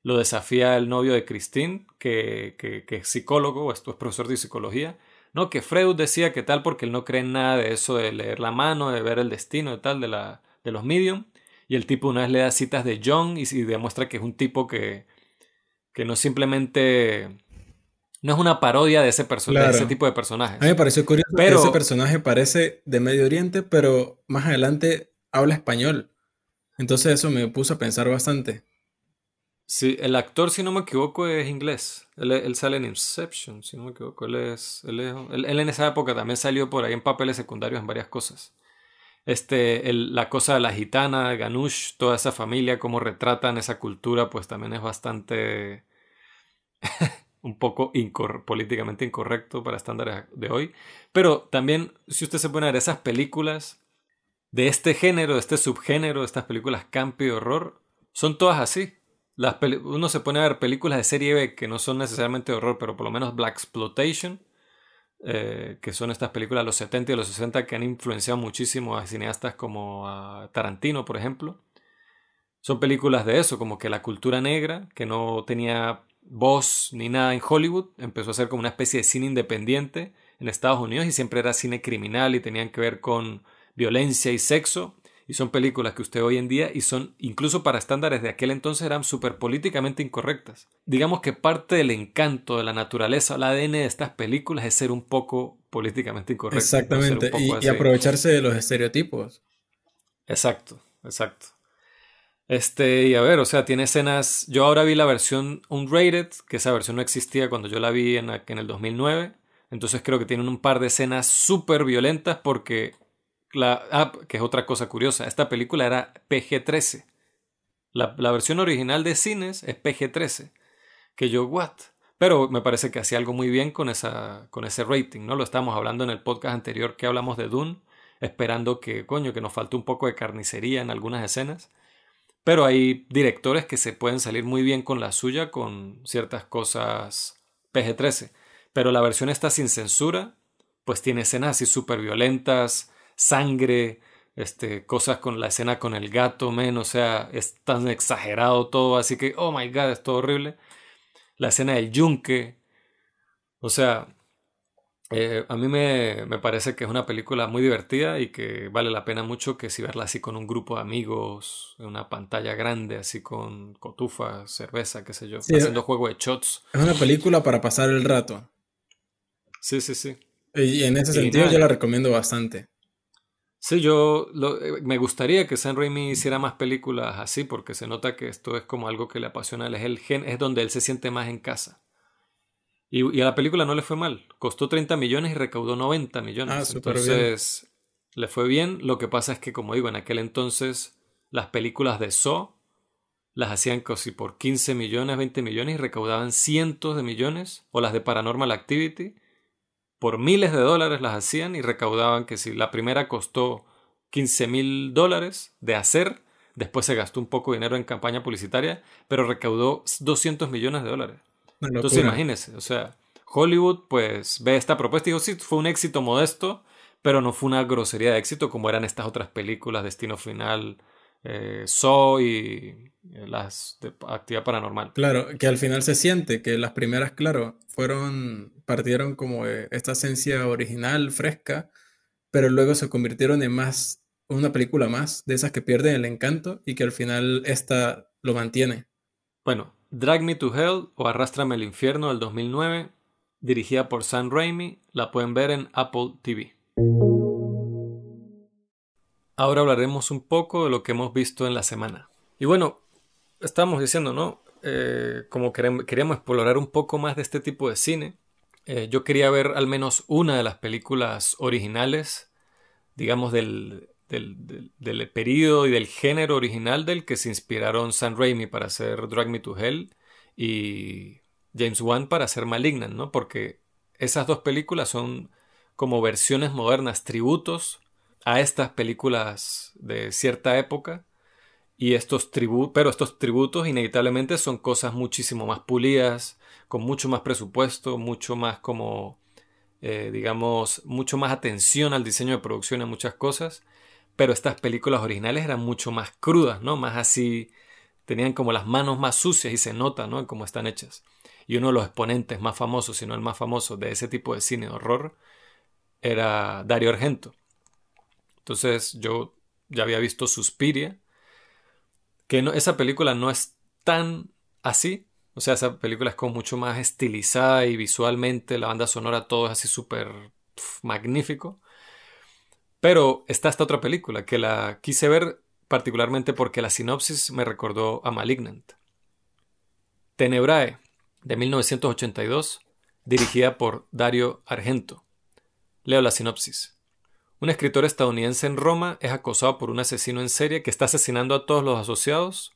lo desafía el novio de Christine, que, que, que es psicólogo es profesor de psicología. No, que Freud decía que tal porque él no cree en nada de eso de leer la mano, de ver el destino, de tal, de, la, de los medium. Y el tipo una vez le da citas de John y, demuestra que es un tipo que, que no simplemente no es una parodia de ese personaje, ese tipo de personajes. A mí me pareció curioso pero, que ese personaje parece de Medio Oriente, pero más adelante habla español. Entonces eso me puso a pensar bastante. Sí, el actor, si no me equivoco, es inglés. Él, sale en Inception, si no me equivoco. Él, es, él, en esa época también salió por ahí en papeles secundarios en varias cosas. Este, la cosa de la gitana, Ganush, toda esa familia, cómo retratan esa cultura, pues también es bastante un poco políticamente incorrecto para estándares de hoy. Pero también, si usted se pone a ver esas películas de este género, de este subgénero, estas películas campi horror, son todas así uno se pone a ver películas de serie B que no son necesariamente de horror, pero por lo menos Black Exploitation, eh, que son estas películas de los 70 y los 60 que han influenciado muchísimo a cineastas como Tarantino, por ejemplo. Son películas de eso, como que la cultura negra, que no tenía voz ni nada en Hollywood, empezó a ser como una especie de cine independiente en Estados Unidos y siempre era cine criminal y tenían que ver con violencia y sexo y son películas que usted hoy en día y son incluso para estándares de aquel entonces eran súper políticamente incorrectas. Digamos que parte del encanto de la naturaleza, el ADN de estas películas es ser un poco políticamente incorrecto. Exactamente, y, aprovecharse de los estereotipos. Exacto, exacto. Este, y a ver, o sea, tiene escenas. Yo ahora vi la versión unrated, que esa versión no existía cuando yo la vi en, en el 2009. Entonces creo que tienen un par de escenas súper violentas porque la, ah, que es otra cosa curiosa, esta película era PG-13. La, versión original de cines es PG-13. Que yo, what? Pero me parece que hacía algo muy bien con, esa, con ese rating, ¿no? Lo estábamos hablando en el podcast anterior que hablamos de Dune, esperando que, coño, que nos falte un poco de carnicería en algunas escenas. Pero hay directores que se pueden salir muy bien con la suya con ciertas cosas PG-13. Pero la versión está sin censura, pues tiene escenas así súper violentas, sangre, este, cosas con la escena con el gato, men, o sea, es tan exagerado todo, así que, oh my god, es todo horrible. La escena del yunque, o sea, eh, a mí me, me, parece que es una película muy divertida y que vale la pena mucho que si verla así con un grupo de amigos, en una pantalla grande, así con cotufa, cerveza, qué sé yo, haciendo juego de shots. Es una película para pasar el rato. Sí, sí, sí. Y en ese sentido yo la recomiendo bastante. Sí, yo eh, me gustaría que Sam Raimi hiciera más películas así, porque se nota que esto es como algo que le apasiona, es el gen, es donde él se siente más en casa. Y, a la película no le fue mal, costó 30 millones y recaudó 90 millones. Ah, entonces, le fue bien. Lo que pasa es que, como digo, en aquel entonces las películas de Saw las hacían casi por 15 millones, 20 millones y recaudaban cientos de millones, o las de Paranormal Activity por miles de dólares las hacían y recaudaban que si la primera costó 15 mil dólares de hacer, después se gastó un poco de dinero en campaña publicitaria, pero recaudó 200 millones de dólares. Entonces imagínese, o sea, Hollywood pues ve esta propuesta y dijo, sí, fue un éxito modesto, pero no fue una grosería de éxito como eran estas otras películas, Destino Final, eh, Saw y las de actividad paranormal. Claro, que al final se siente que las primeras, claro, fueron, partieron como esta esencia original, fresca, pero luego se convirtieron en más, una película más de esas que pierden el encanto y que al final esta lo mantiene. Bueno, Drag Me to Hell o Arrástrame al Infierno del 2009, dirigida por Sam Raimi, la pueden ver en Apple TV. Ahora hablaremos un poco de lo que hemos visto en la semana. Y bueno, estamos diciendo, ¿no? Eh, como queríamos explorar un poco más de este tipo de cine, eh, yo quería ver al menos una de las películas originales, digamos, del, del, del, periodo y del género original del que se inspiraron Sam Raimi para hacer Drag Me to Hell y James Wan para hacer Malignant, ¿no? Porque esas dos películas son como versiones modernas, tributos a estas películas de cierta época y estos tributos, pero estos tributos inevitablemente son cosas muchísimo más pulidas, con mucho más presupuesto, mucho más como, eh, digamos, mucho más atención al diseño de producción en muchas cosas, pero estas películas originales eran mucho más crudas, ¿no? Más así, tenían como las manos más sucias y se nota, ¿no? Cómo están hechas. Y uno de los exponentes más famosos, si no el más famoso de ese tipo de cine horror, era Dario Argento. Entonces yo ya había visto Suspiria, que esa película no es tan así. O sea, esa película es como mucho más estilizada y visualmente la banda sonora todo es así súper magnífico. Pero está esta otra película que la quise ver particularmente porque la sinopsis me recordó a Malignant. Tenebrae, de 1982, dirigida por Dario Argento. Leo la sinopsis. Un escritor estadounidense en Roma es acosado por un asesino en serie que está asesinando a todos los asociados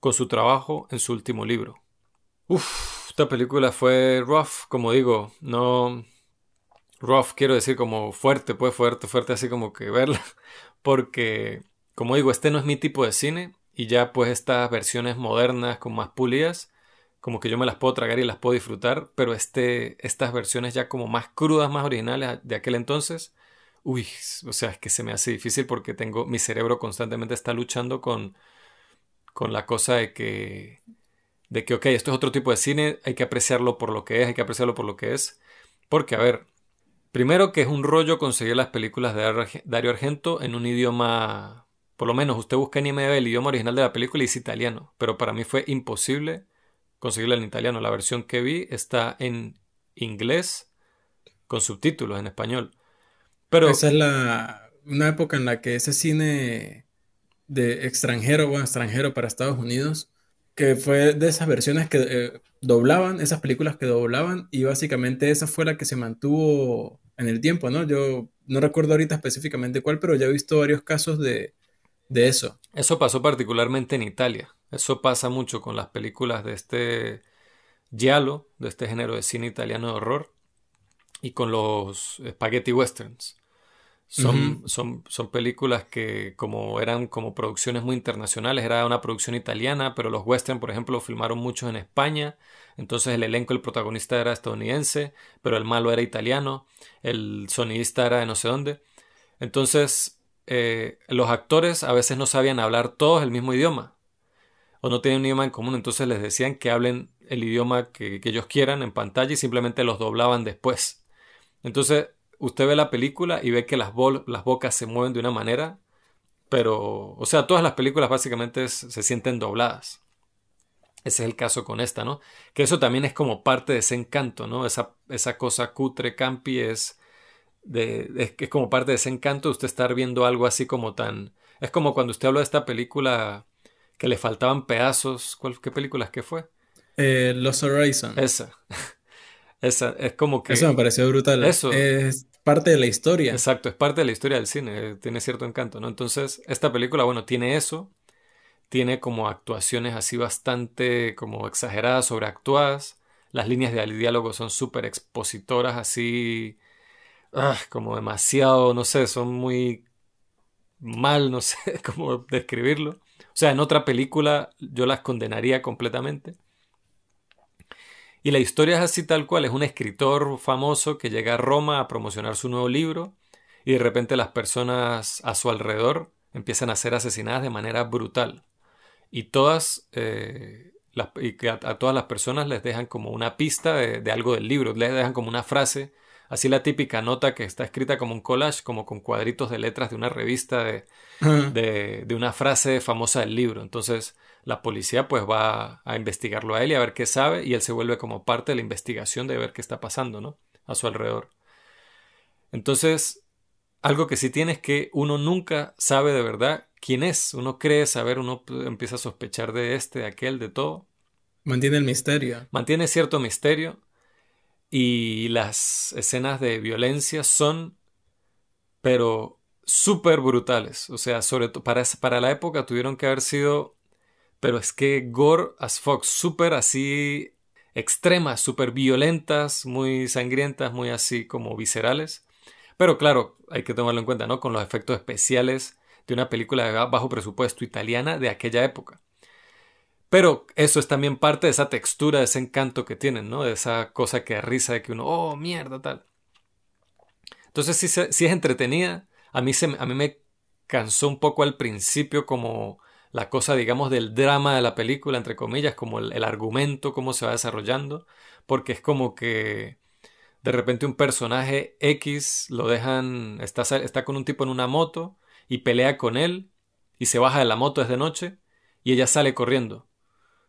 con su trabajo en su último libro. Uf, esta película fue rough, como digo, no rough, quiero decir como fuerte, pues fuerte, fuerte, así como que verla, porque, como digo, este no es mi tipo de cine y ya pues estas versiones modernas con más pulidas, como que yo me las puedo tragar y las puedo disfrutar, pero este, estas versiones ya como más crudas, más originales de aquel entonces, uy, o sea, es que se me hace difícil porque tengo, mi cerebro constantemente está luchando con, con la cosa de que, de que, ok, esto es otro tipo de cine, hay que apreciarlo por lo que es, hay que apreciarlo por lo que es, porque, a ver, primero que es un rollo conseguir las películas de Dario Argento en un idioma, por lo menos usted busca en IMDb el idioma original de la película y es italiano, pero para mí fue imposible conseguirla en italiano. La versión que vi está en inglés con subtítulos en español. Pero esa es la una época en la que ese cine de extranjero, bueno, extranjero para Estados Unidos, que fue de esas versiones que eh, doblaban, esas películas que doblaban, y básicamente esa fue la que se mantuvo en el tiempo, ¿no? Yo no recuerdo ahorita específicamente cuál, pero ya he visto varios casos de, de eso. Eso pasó particularmente en Italia. Eso pasa mucho con las películas de este giallo, de este género de cine italiano de horror, y con los spaghetti westerns. Son, son, son, películas que como eran como producciones muy internacionales, era una producción italiana, pero los western, por ejemplo, filmaron muchos en España, entonces el elenco, el protagonista era estadounidense, pero el malo era italiano, el sonidista era de no sé dónde. Entonces, eh, los actores a veces no sabían hablar todos el mismo idioma, o no tenían un idioma en común, entonces les decían que hablen el idioma que, que ellos quieran en pantalla y simplemente los doblaban después. Entonces, usted ve la película y ve que las, las bocas se mueven de una manera, pero, o sea, todas las películas básicamente se sienten dobladas. Ese es el caso con esta, ¿no? Que eso también es como parte de ese encanto, ¿no? Esa, esa cosa cutre, campi, es, de, es, como parte de ese encanto de usted estar viendo algo así como tan... Es como cuando usted habla de esta película que le faltaban pedazos. ¿Cuál, ¿Qué película que fue? Eh, Los Horizon. Esa. Esa, es como que... Eso me pareció brutal. Eso. Es parte de la historia. Exacto, es parte de la historia del cine, eh, tiene cierto encanto, ¿no? Entonces, esta película, bueno, tiene eso, tiene como actuaciones así bastante como exageradas, sobreactuadas, las líneas de diálogo son súper expositoras, así, ah, como demasiado, no sé, son muy mal, no sé cómo describirlo. O sea, en otra película yo las condenaría completamente. Y la historia es así tal cual, es un escritor famoso que llega a Roma a promocionar su nuevo libro y de repente las personas a su alrededor empiezan a ser asesinadas de manera brutal. Y todas, eh, y a, todas las personas les dejan como una pista de, de, algo del libro, les dejan como una frase, así la típica nota que está escrita como un collage, como con cuadritos de letras de una revista de, de, de una frase famosa del libro. Entonces, la policía pues va a investigarlo a él y a ver qué sabe y él se vuelve como parte de la investigación de ver qué está pasando, ¿no? A su alrededor. Entonces, algo que sí tiene es que uno nunca sabe de verdad quién es. Uno cree saber, uno empieza a sospechar de este, de aquel, de todo. Mantiene el misterio. Mantiene cierto misterio y las escenas de violencia son, pero súper brutales. O sea, sobre todo para, para la época tuvieron que haber sido pero es que gore as fuck, súper así extremas, súper violentas, muy sangrientas, muy así como viscerales. Pero claro, hay que tomarlo en cuenta, ¿no? Con los efectos especiales de una película de bajo presupuesto italiana de aquella época. Pero eso es también parte de esa textura, de ese encanto que tienen, ¿no? De esa cosa que risa de que uno, oh, mierda, tal. Entonces sí, sí es entretenida. A mí, se, a mí me cansó un poco al principio como la cosa, digamos, del drama de la película, entre comillas, como el, argumento, cómo se va desarrollando, porque es como que de repente un personaje X lo dejan, está, está con un tipo en una moto y pelea con él y se baja de la moto, es de noche, y ella sale corriendo.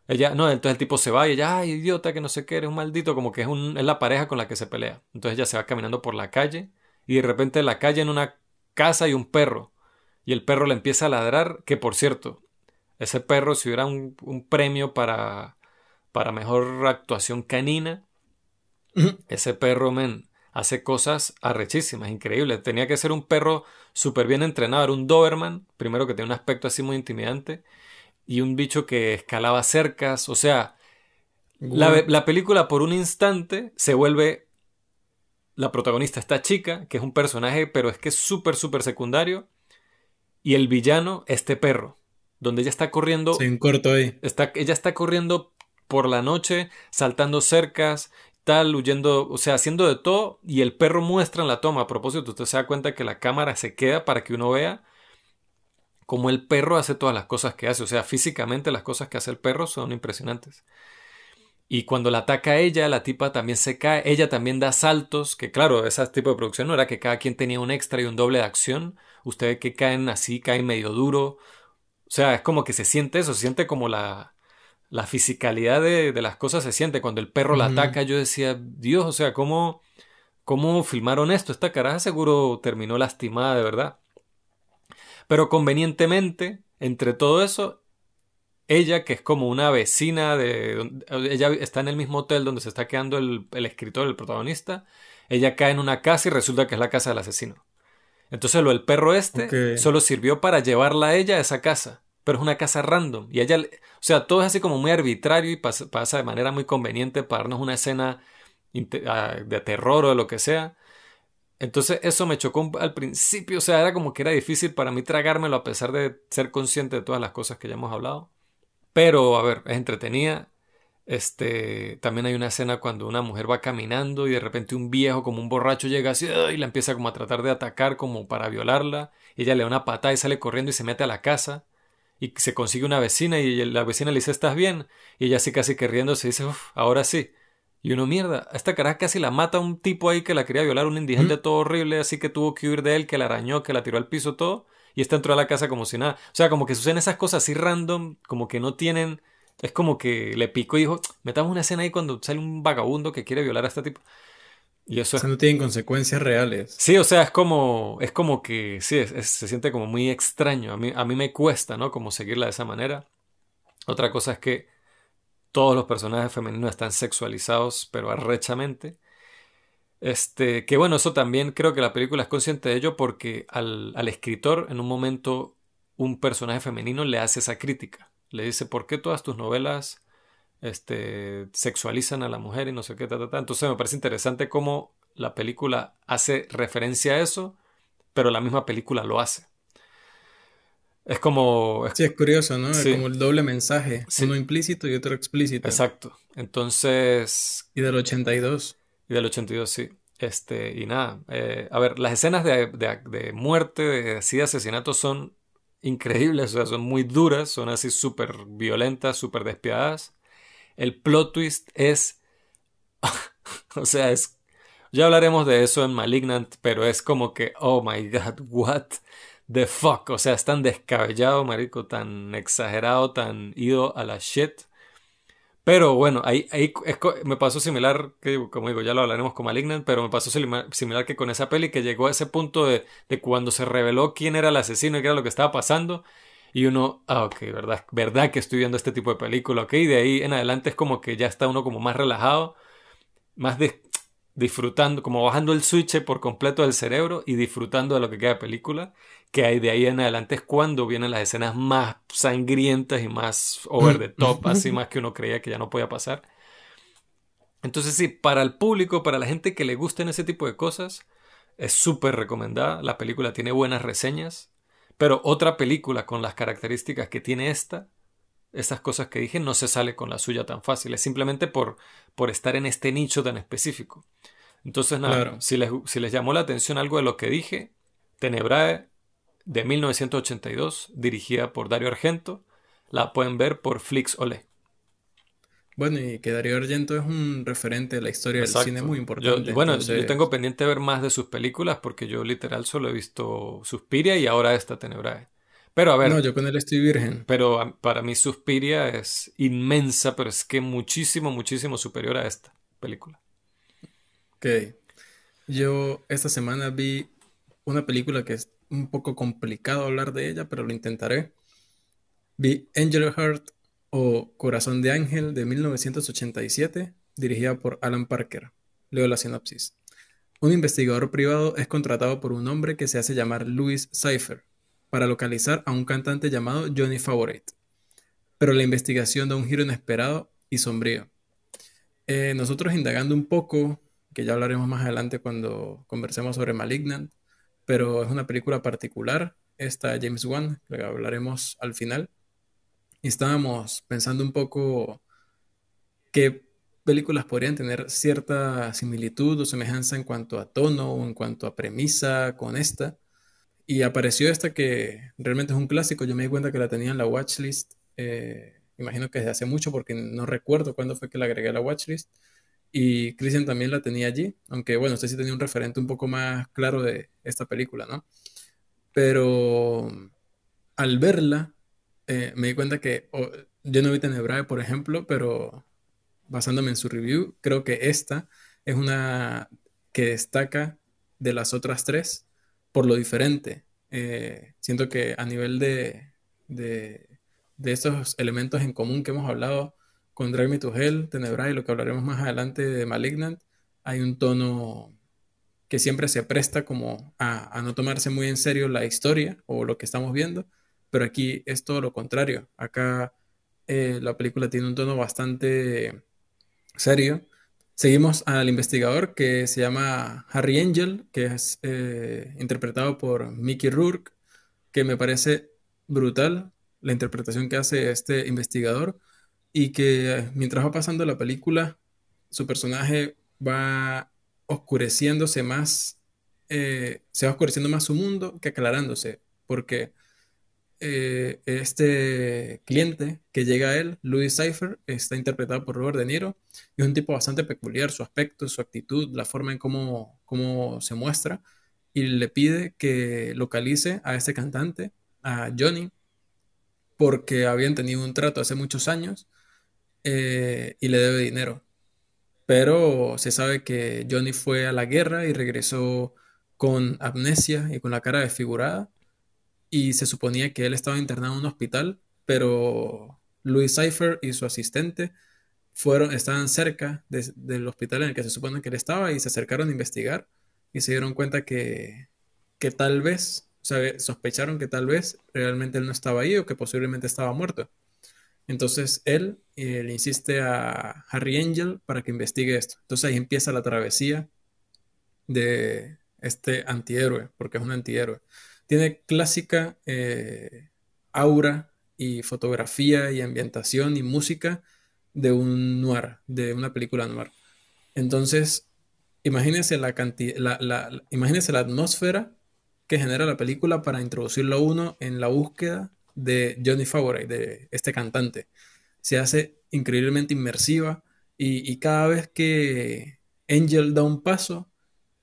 Ella, no, entonces el tipo se va y ella, ay, idiota, que no sé qué, eres un maldito, como que es, un, es la pareja con la que se pelea. Entonces ella se va caminando por la calle y de repente en la calle en una casa hay un perro y el perro le empieza a ladrar, que por cierto, ese perro, si hubiera un, premio para, para mejor actuación canina. Ese perro, men, hace cosas arrechísimas, increíbles. Tenía que ser un perro súper bien entrenado, era un Doberman, primero que tenía un aspecto así muy intimidante, y un bicho que escalaba cercas, o sea, la, la, película por un instante se vuelve la protagonista, esta chica, que es un personaje, pero es que es súper, súper secundario, y el villano, este perro, donde ella está corriendo... Sí, corto ahí. Está, ella está corriendo por la noche, saltando cercas, tal, huyendo, o sea, haciendo de todo, y el perro muestra en la toma. A propósito, usted se da cuenta que la cámara se queda para que uno vea cómo el perro hace todas las cosas que hace. O sea, físicamente las cosas que hace el perro son impresionantes. Y cuando la ataca a ella, la tipa también se cae, ella también da saltos, que claro, ese tipo de producción no era que cada quien tenía un extra y un doble de acción, usted ve que caen así, caen medio duro, sea, es como que se siente eso, se siente como la, la fisicalidad de, las cosas se siente. Cuando el perro la ataca, yo decía, Dios, o sea, ¿cómo, cómo filmaron esto? Esta caraja seguro terminó lastimada de verdad. Pero convenientemente, entre todo eso, ella, que es como una vecina de... Ella está en el mismo hotel donde se está quedando el, escritor, el protagonista. Ella cae en una casa y resulta que es la casa del asesino. Entonces lo del perro este solo sirvió para llevarla a ella a esa casa. Pero es una casa random. Y ella... O sea, todo es así como muy arbitrario y pasa, pasa de manera muy conveniente para darnos una escena ah, de terror o de lo que sea. Entonces eso me chocó al principio, o sea, era como que era difícil para mí tragármelo a pesar de ser consciente de todas las cosas que ya hemos hablado. Pero, a ver, es entretenida. Este, también hay una escena cuando una mujer va caminando y de repente un viejo como un borracho llega así y la empieza como a tratar de atacar como para violarla. Ella le da una patada y sale corriendo y se mete a la casa y se consigue una vecina y la vecina le dice ¿estás bien? Y ella así casi que se dice uff, ahora sí. Y uno mierda, esta cara casi la mata un tipo ahí que la quería violar, un indigente todo horrible, así que tuvo que huir de él, que la arañó, que la tiró al piso todo y está dentro de la casa como si nada. O sea, como que suceden esas cosas así random, como que no tienen. Es como que le picó y dijo, metamos una escena ahí cuando sale un vagabundo que quiere violar a este tipo. Y eso no tienen consecuencias reales. Sí, o sea, es como, es como que, sí, se siente como muy extraño. A mí, a mí me cuesta, ¿no? Como seguirla de esa manera. Otra cosa es que todos los personajes femeninos están sexualizados, pero arrechamente. Este, que bueno, eso también creo que la película es consciente de ello porque al, escritor en un momento un personaje femenino le hace esa crítica. Le dice, ¿por qué todas tus novelas este, sexualizan a la mujer y no sé qué, ta, Entonces me parece interesante cómo la película hace referencia a eso, pero la misma película lo hace. Es como... Sí, es curioso, ¿no? Es como el doble mensaje, uno implícito y otro explícito. Exacto. Entonces... Y del 82 del 82, sí. Este, y nada, eh, a ver, las escenas de, de, muerte, de así de asesinato son increíbles, o sea, son muy duras, son así súper violentas, súper despiadadas. El plot twist es, o sea, es, ya hablaremos de eso en Malignant, pero es como que, oh my god, what the fuck, o sea, es tan descabellado, marico, tan exagerado, tan ido a la shit pero bueno, ahí, ahí me pasó similar, que como digo, ya lo hablaremos con Malignant, pero me pasó similar que con esa peli que llegó a ese punto de, de, cuando se reveló quién era el asesino y qué era lo que estaba pasando. Y uno, ah, ok, verdad, verdad que estoy viendo este tipo de película, ok, y de ahí en adelante es como que ya está uno como más relajado, más disfrutando, como bajando el switch por completo del cerebro y disfrutando de lo que queda de película que hay de ahí en adelante es cuando vienen las escenas más sangrientas y más over the top, así más que uno creía que ya no podía pasar. Entonces sí, para el público, para la gente que le gusten ese tipo de cosas, es súper recomendada. La película tiene buenas reseñas, pero otra película con las características que tiene esta, esas cosas que dije, no se sale con la suya tan fácil. Es simplemente por, por estar en este nicho tan específico. Entonces, nada, si, les, si les llamó la atención algo de lo que dije, Tenebrae de 1982, dirigida por Dario Argento. La pueden ver por Flix Ole. Bueno, y que Dario Argento es un referente de la historia del cine muy importante. bueno, yo tengo pendiente ver más de sus películas porque yo literal solo he visto Suspiria y ahora esta Tenebrae. Pero a ver. No, yo con él estoy virgen. Pero para mí Suspiria es inmensa, pero es que muchísimo, muchísimo superior a esta película. Ok. Yo esta semana vi una película que es un poco complicado hablar de ella, pero lo intentaré. Vi Angel Heart o Corazón de Ángel de 1987, dirigida por Alan Parker. Leo la sinopsis. Un investigador privado es contratado por un hombre que se hace llamar Louis Cypher para localizar a un cantante llamado Johnny Favorite. Pero la investigación da un giro inesperado y sombrío. Eh, nosotros indagando un poco, que ya hablaremos más adelante cuando conversemos sobre Malignant, pero es una película particular, esta James Wan, que hablaremos al final. Y estábamos pensando un poco qué películas podrían tener cierta similitud o semejanza en cuanto a tono o en cuanto a premisa con esta. Y apareció esta que realmente es un clásico. Yo me di cuenta que la tenía en la watchlist. Eh, imagino que desde hace mucho porque no recuerdo cuándo fue que la agregué a la watchlist. Y Christian también la tenía allí, aunque bueno, usted sí tenía un referente un poco más claro de esta película, ¿no? Pero al verla, eh, me di cuenta que yo no vi Tenebrae, por ejemplo, pero basándome en su review, creo que esta es una que destaca de las otras tres por lo diferente. Eh, siento que a nivel de, de, de, estos elementos en común que hemos hablado con Drive Me to Hell, Tenebrae y lo que hablaremos más adelante de Malignant, hay un tono que siempre se presta como a, a no tomarse muy en serio la historia o lo que estamos viendo, pero aquí es todo lo contrario. Acá eh, la película tiene un tono bastante serio. Seguimos al investigador que se llama Harry Angel, que es eh, interpretado por Mickey Rourke, que me parece brutal la interpretación que hace este investigador y que eh, mientras va pasando la película, su personaje va oscureciéndose más, se va oscureciendo más su mundo que aclarándose, porque eh, este cliente que llega a él, Louis Cypher, está interpretado por Robert De Niro y es un tipo bastante peculiar, su aspecto, su actitud, la forma en cómo, cómo se muestra y le pide que localice a este cantante, a Johnny, porque habían tenido un trato hace muchos años eh, y le debe dinero. Pero se sabe que Johnny fue a la guerra y regresó con amnesia y con la cara desfigurada y se suponía que él estaba internado en un hospital, pero Louis Cypher y su asistente fueron, estaban cerca del hospital en el que se supone que él estaba y se acercaron a investigar y se dieron cuenta que, que tal vez, o sea, sospecharon que tal vez realmente él no estaba ahí o que posiblemente estaba muerto. Entonces él eh, insiste a Harry Angel para que investigue esto. Entonces ahí empieza la travesía de este antihéroe, porque es un antihéroe. Tiene clásica eh, aura y fotografía y ambientación y música de un noir, de una película noir. Entonces, imagínense la, la, la, la atmósfera que genera la película para introducirlo a uno en la búsqueda de Johnny Favorite, de este cantante. Se hace increíblemente inmersiva y, y cada vez que Angel da un paso,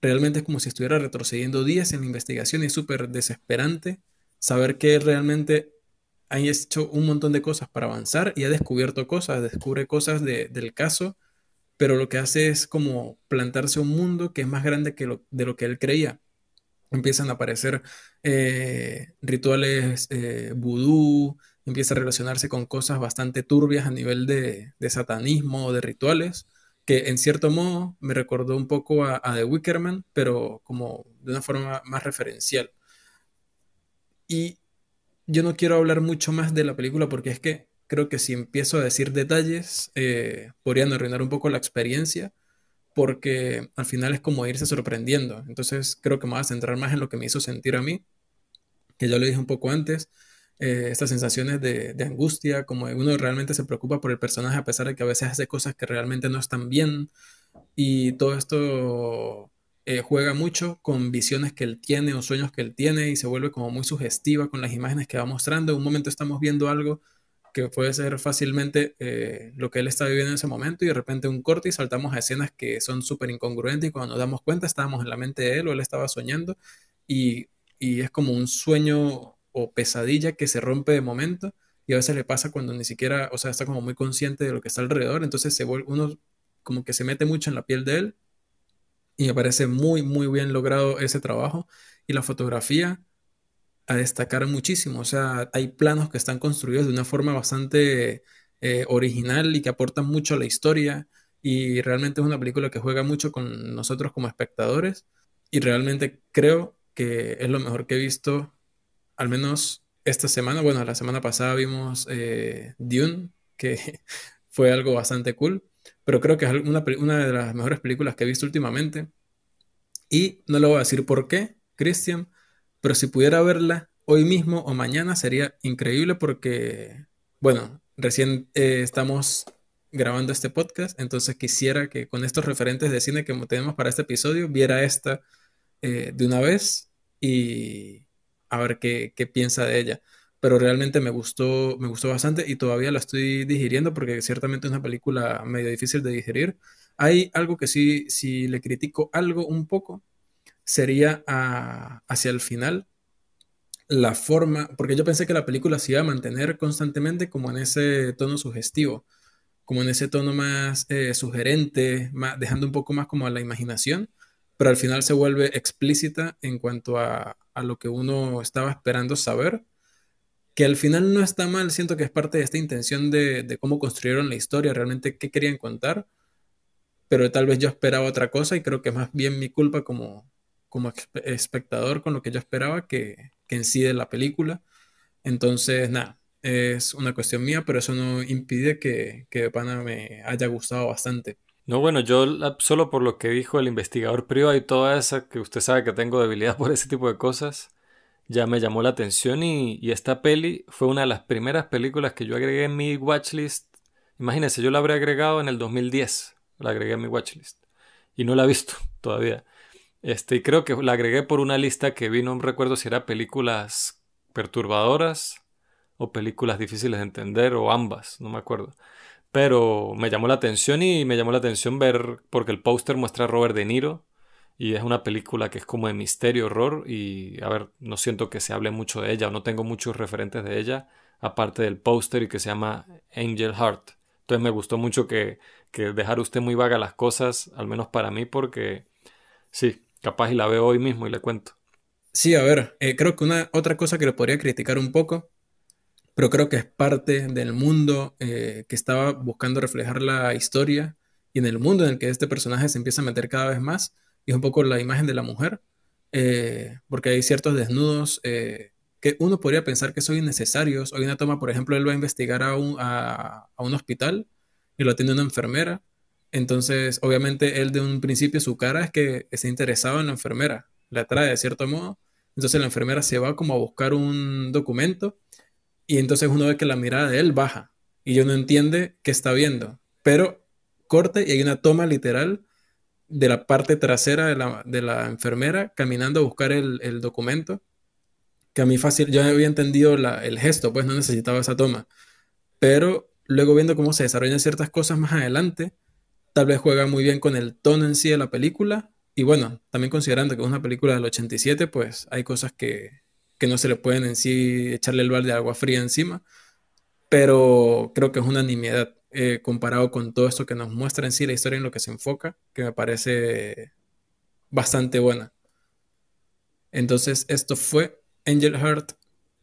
realmente es como si estuviera retrocediendo días en la investigación y es súper desesperante saber que realmente ha hecho un montón de cosas para avanzar y ha descubierto cosas, descubre cosas del caso, pero lo que hace es como plantarse un mundo que es más grande que lo, de lo que él creía. Empiezan a aparecer eh, rituales eh, vudú, empieza a relacionarse con cosas bastante turbias a nivel de, de satanismo de rituales que en cierto modo me recordó un poco a, The Wickerman, pero como de una forma más referencial. Y yo no quiero hablar mucho más de la película porque es que creo que si empiezo a decir detalles eh, podrían arruinar un poco la experiencia porque al final es como irse sorprendiendo. Entonces creo que me voy a centrar más en lo que me hizo sentir a mí, que ya lo dije un poco antes, eh, estas sensaciones de, angustia, como uno realmente se preocupa por el personaje a pesar de que a veces hace cosas que realmente no están bien. Y todo esto eh, juega mucho con visiones que él tiene o sueños que él tiene y se vuelve como muy sugestiva con las imágenes que va mostrando. En un momento estamos viendo algo que puede ser fácilmente eh, lo que él está viviendo en ese momento y de repente un corte y saltamos a escenas que son súper incongruentes y cuando nos damos cuenta estábamos en la mente de él o él estaba soñando y, y es como un sueño o pesadilla que se rompe de momento y a veces le pasa cuando ni siquiera, o sea, está como muy consciente de lo que está alrededor, entonces se vuelve, uno como que se mete mucho en la piel de él y me parece muy, muy bien logrado ese trabajo y la fotografía a destacar muchísimo, o sea, hay planos que están construidos de una forma bastante eh, original y que aporta mucho a la historia. Y realmente es una película que juega mucho con nosotros como espectadores. Y realmente creo que es lo mejor que he visto, al menos esta semana. Bueno, la semana pasada vimos eh, Dune, que fue algo bastante cool. Pero creo que es una, una de las mejores películas que he visto últimamente. Y no le voy a decir por qué, Christian, pero si pudiera verla hoy mismo o mañana sería increíble porque, bueno, recién eh, estamos grabando este podcast, entonces quisiera que con estos referentes de cine que tenemos para este episodio, viera esta eh, de una vez y a ver qué, qué, piensa de ella. Pero realmente me gustó, me gustó bastante y todavía la estoy digiriendo porque ciertamente es una película medio difícil de digerir. Hay algo que sí, si le critico algo un poco, sería hacia el final la forma, porque yo pensé que la película se iba a mantener constantemente como en ese tono sugestivo, como en ese tono más eh, sugerente, dejando un poco más como a la imaginación, pero al final se vuelve explícita en cuanto a, lo que uno estaba esperando saber, que al final no está mal, siento que es parte de esta intención de, de cómo construyeron la historia, realmente qué querían contar, pero tal vez yo esperaba otra cosa y creo que es más bien mi culpa como, como espectador con lo que yo esperaba que, que en la película. Entonces, nada, es una cuestión mía, pero eso no impide que, que Pana me haya gustado bastante. No, bueno, yo solo por lo que dijo el investigador privado y toda esa, que usted sabe que tengo debilidad por ese tipo de cosas, ya me llamó la atención y, y esta peli fue una de las primeras películas que yo agregué en mi watchlist. Imagínense, yo la habré agregado en el 2010, la agregué en mi watchlist y no la he visto todavía. Este, y creo que la agregué por una lista que vi, no recuerdo si era películas perturbadoras o películas difíciles de entender o ambas, no me acuerdo. Pero me llamó la atención y me llamó la atención ver, porque el póster muestra a Robert De Niro y es una película que es como de misterio, horror y a ver, no siento que se hable mucho de ella o no tengo muchos referentes de ella, aparte del póster y que se llama Angel Heart. Entonces me gustó mucho que, que dejar usted muy vaga las cosas, al menos para mí, porque sí, Capaz y la veo hoy mismo y le cuento. Sí, a ver, eh, creo que una otra cosa que le podría criticar un poco, pero creo que es parte del mundo eh, que estaba buscando reflejar la historia y en el mundo en el que este personaje se empieza a meter cada vez más, y es un poco la imagen de la mujer, eh, porque hay ciertos desnudos que uno podría pensar que son innecesarios. Hoy una toma, por ejemplo, él va a investigar a un, a un hospital y lo atiende una enfermera entonces, obviamente, él de un principio su cara es que está interesado en la enfermera, la atrae de cierto modo. Entonces la enfermera se va como a buscar un documento y entonces uno ve que la mirada de él baja y yo no entiende qué está viendo. Pero corte y hay una toma literal de la parte trasera de la, de la enfermera caminando a buscar el, el, documento. Que a mí fácil, yo había entendido la, el gesto, pues no necesitaba esa toma. Pero luego viendo cómo se desarrollan ciertas cosas más adelante, Tal vez juega muy bien con el tono en sí de la película. Y bueno, también considerando que es una película del 87, pues hay cosas que, no se le pueden en sí echarle el balde de agua fría encima. Pero creo que es una nimiedad eh, comparado con todo esto que nos muestra en sí la historia en lo que se enfoca, que me parece bastante buena. Entonces, esto fue Angel Heart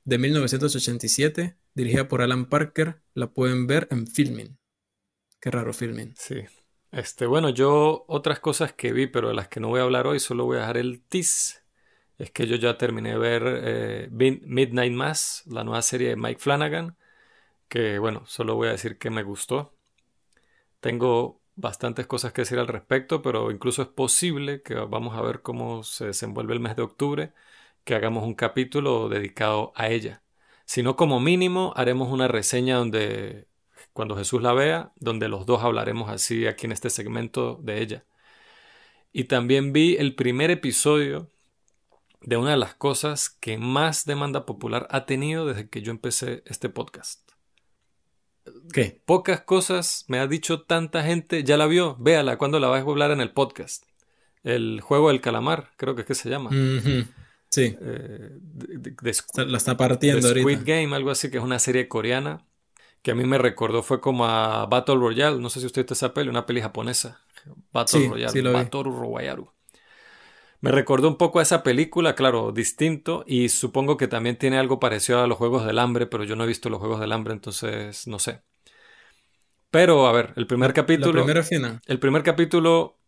de 1987, dirigida por Alan Parker. La pueden ver en Filming. Qué raro Filming. Sí. Este, bueno, yo otras cosas que vi, pero de las que no voy a hablar hoy, solo voy a dejar el tease. Es que yo ya terminé de ver eh, Midnight Mass, la nueva serie de Mike Flanagan, que bueno, solo voy a decir que me gustó. Tengo bastantes cosas que decir al respecto, pero incluso es posible que vamos a ver cómo se desenvuelve el mes de octubre, que hagamos un capítulo dedicado a ella. Si no, como mínimo, haremos una reseña donde cuando Jesús la vea, donde los dos hablaremos así aquí en este segmento de ella. Y también vi el primer episodio de una de las cosas que más demanda popular ha tenido desde que yo empecé este podcast. ¿Qué? Pocas cosas me ha dicho tanta gente, ya la vio, véala, cuando la vas a hablar en el podcast. El juego del calamar, creo que es que se llama. Sí. Eh, la está partiendo Squid Game, algo así, que es una serie coreana que a mí me recordó fue como a Battle Royale. No sé si usted está esa peli, una peli japonesa. Battle Royale. Battle Royale. Me recordó un poco a esa película, claro, distinto, y supongo que también tiene algo parecido a los Juegos del Hambre, pero yo no he visto los Juegos del Hambre, entonces no sé. Pero, a ver, el primer capítulo. La primera escena. El primer capítulo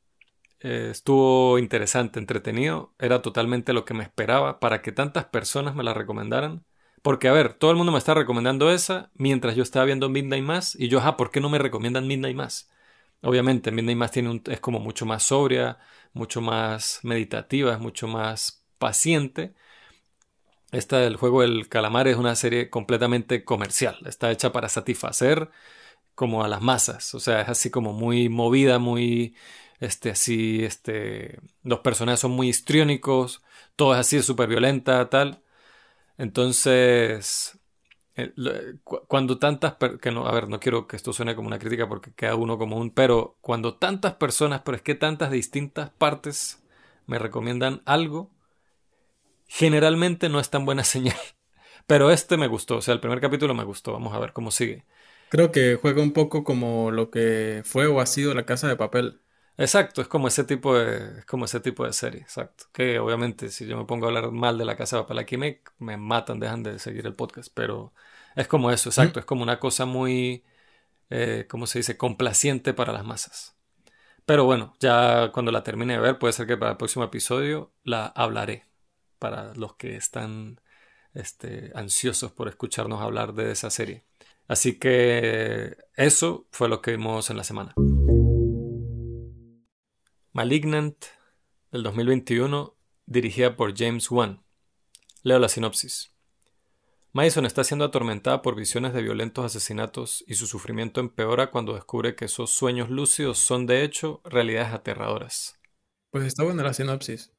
eh, estuvo interesante, entretenido. Era totalmente lo que me esperaba para que tantas personas me la recomendaran. Porque, a ver, todo el mundo me está recomendando esa mientras yo estaba viendo Midnight Mass. Y yo, ah, ¿por qué no me recomiendan Midnight Mass? Obviamente, Midnight Mass tiene un, es como mucho más sobria, mucho más meditativa, es mucho más paciente. Esta del juego del calamar es una serie completamente comercial. Está hecha para satisfacer como a las masas. O sea, es así como muy movida, muy este así, este. Los personajes son muy histriónicos. Todo es así, súper violenta, tal. Entonces. Eh, cuando tantas que no, a ver, no quiero que esto suene como una crítica porque queda uno como un, pero cuando tantas personas, pero es que tantas distintas partes me recomiendan algo, generalmente no es tan buena señal. Pero este me gustó, o sea, el primer capítulo me gustó, vamos a ver cómo sigue. Creo que juega un poco como lo que fue o ha sido la casa de papel. Exacto, es como ese tipo de, es como ese tipo de serie, exacto. Que obviamente si yo me pongo a hablar mal de la casa de papel aquí me, me matan, dejan de seguir el podcast, pero es como eso, exacto, es como una cosa muy, eh, ¿cómo se dice?, complaciente para las masas. Pero bueno, ya cuando la termine de ver, puede ser que para el próximo episodio la hablaré para los que están este, ansiosos por escucharnos hablar de esa serie. Así que eso fue lo que vimos en la semana. Malignant del 2021, dirigida por James Wan. Leo la sinopsis. Madison está siendo atormentada por visiones de violentos asesinatos y su sufrimiento empeora cuando descubre que esos sueños lúcidos son de hecho realidades aterradoras. Pues está buena la sinopsis.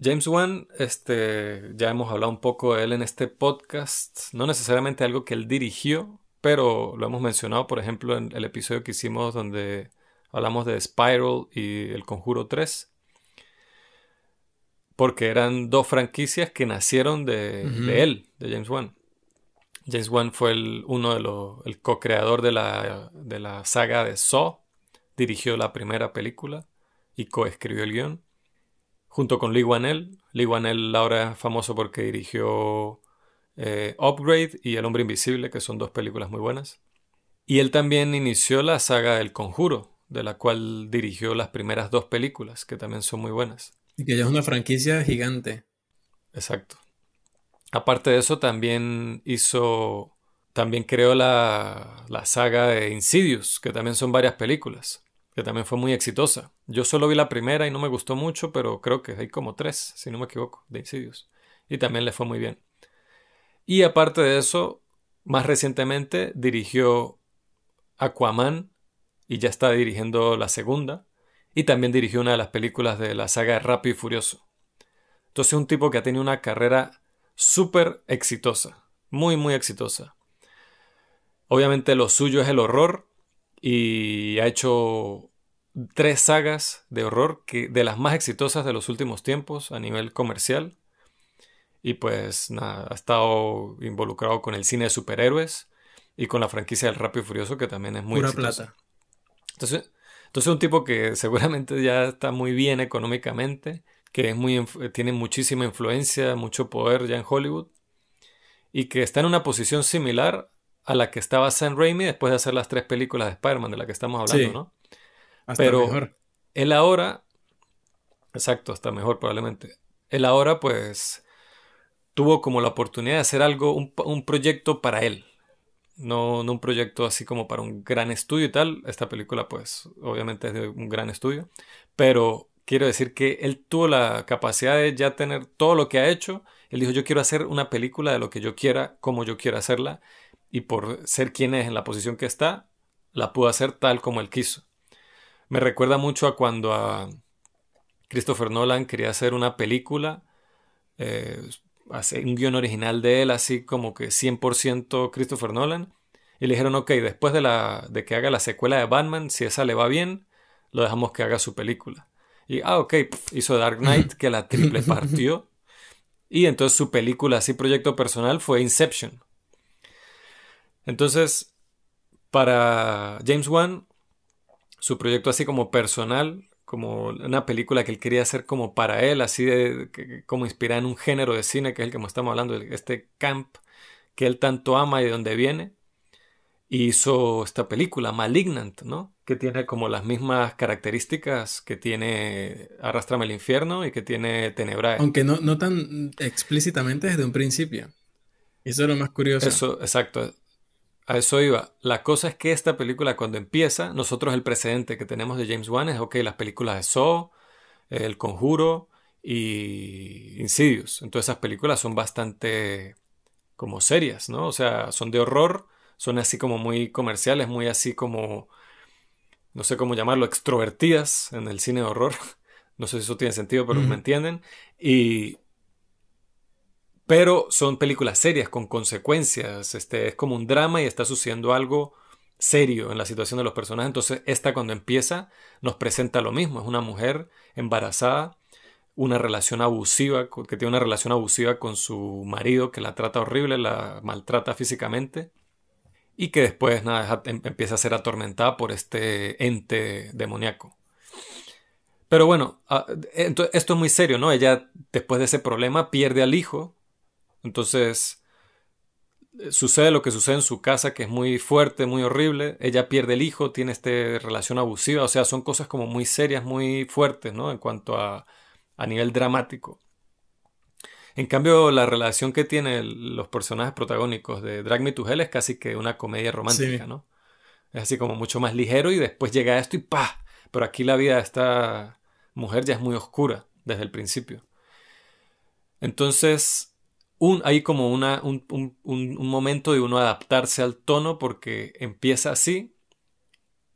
James Wan, este, ya hemos hablado un poco de él en este podcast, no necesariamente algo que él dirigió, pero lo hemos mencionado, por ejemplo, en el episodio que hicimos donde hablamos de Spiral y El Conjuro 3, porque eran dos franquicias que nacieron de, él, de James Wan. James Wan fue el, uno de los, el co-creador de la, de la saga de Saw, dirigió la primera película y coescribió el guion, junto con Lee Wanell. Lee Wanell ahora es famoso porque dirigió eh, Upgrade y El Hombre Invisible, que son dos películas muy buenas. Y él también inició la saga del Conjuro, de la cual dirigió las primeras dos películas, que también son muy buenas. Y que ya es una franquicia gigante. Exacto. Aparte de eso, también hizo. También creó la, la saga de Insidious, que también son varias películas, que también fue muy exitosa. Yo solo vi la primera y no me gustó mucho, pero creo que hay como tres, si no me equivoco, de Insidious. Y también le fue muy bien. Y aparte de eso, más recientemente dirigió Aquaman y ya está dirigiendo la segunda. Y también dirigió una de las películas de la saga de Rápido y Furioso. Entonces un tipo que ha tenido una carrera súper exitosa. Muy, muy exitosa. Obviamente lo suyo es el horror. Y ha hecho tres sagas de horror que, de las más exitosas de los últimos tiempos a nivel comercial. Y pues nada, ha estado involucrado con el cine de superhéroes y con la franquicia del Rápido y Furioso, que también es muy Pura plata. Entonces, entonces un tipo que seguramente ya está muy bien económicamente, que es muy, tiene muchísima influencia, mucho poder ya en Hollywood, y que está en una posición similar a la que estaba Sam Raimi después de hacer las tres películas de Spider-Man de la que estamos hablando, ¿no? Hasta Pero mejor. él ahora, exacto, hasta mejor probablemente. Él ahora pues tuvo como la oportunidad de hacer algo, un, proyecto para él. No, un proyecto así como para un gran estudio y tal. Esta película, pues, obviamente es de un gran estudio. Pero quiero decir que él tuvo la capacidad de ya tener todo lo que ha hecho. Él dijo, yo quiero hacer una película de lo que yo quiera, como yo quiera hacerla. Y por ser quien es en la posición que está, la pudo hacer tal como él quiso. Me recuerda mucho a cuando a Christopher Nolan quería hacer una película eh, un guion original de él, así como que 100% Christopher Nolan. Y le dijeron, ok, después de, la, de que haga la secuela de Batman, si esa le va bien, lo dejamos que haga su película. Y, ah, ok, hizo Dark Knight, que la triple partió. Y entonces su película, así proyecto personal, fue Inception. Entonces, para James Wan, su proyecto así como personal como una película que él quería hacer como para él, así de como inspirada en un género de cine que es el que estamos hablando, este camp que él tanto ama y de donde viene. hizo esta película, Malignant, ¿no? Que tiene como las mismas características que tiene Arrastrame al infierno y que tiene Tenebrae. Aunque no, no tan explícitamente desde un principio. Eso es lo más curioso. Eso, exacto. A eso iba. La cosa es que esta película cuando empieza, nosotros el precedente que tenemos de James Wan es, ok, las películas de Saw, El Conjuro y Insidious. Entonces esas películas son bastante como serias, ¿no? O sea, son de horror, son así como muy comerciales, muy así como, no sé cómo llamarlo, extrovertidas en el cine de horror. No sé si eso tiene sentido, pero me entienden. Y, pero son películas serias, con consecuencias. Este, es como un drama y está sucediendo algo serio en la situación de los personajes. Entonces, esta cuando empieza nos presenta lo mismo. Es una mujer embarazada, una relación abusiva, que tiene una relación abusiva con su marido, que la trata horrible, la maltrata físicamente. Y que después nada, em, empieza a ser atormentada por este ente demoníaco. Pero bueno, ah, esto es muy serio, ¿no? Ella, después de ese problema, pierde al hijo entonces, eh, sucede lo que sucede en su casa, que es muy fuerte, muy horrible. Ella pierde el hijo, tiene esta relación abusiva, o sea, son cosas como muy serias, muy fuertes, ¿no? En cuanto a, a nivel dramático. En cambio, la relación que tienen los personajes protagónicos de Drag Me to Hell es casi que una comedia romántica, ¿no? Es así como mucho más ligero y después llega esto y ¡pa! Pero aquí la vida de esta mujer ya es muy oscura desde el principio. Entonces, un, hay como una, un, momento de uno adaptarse al tono porque empieza así,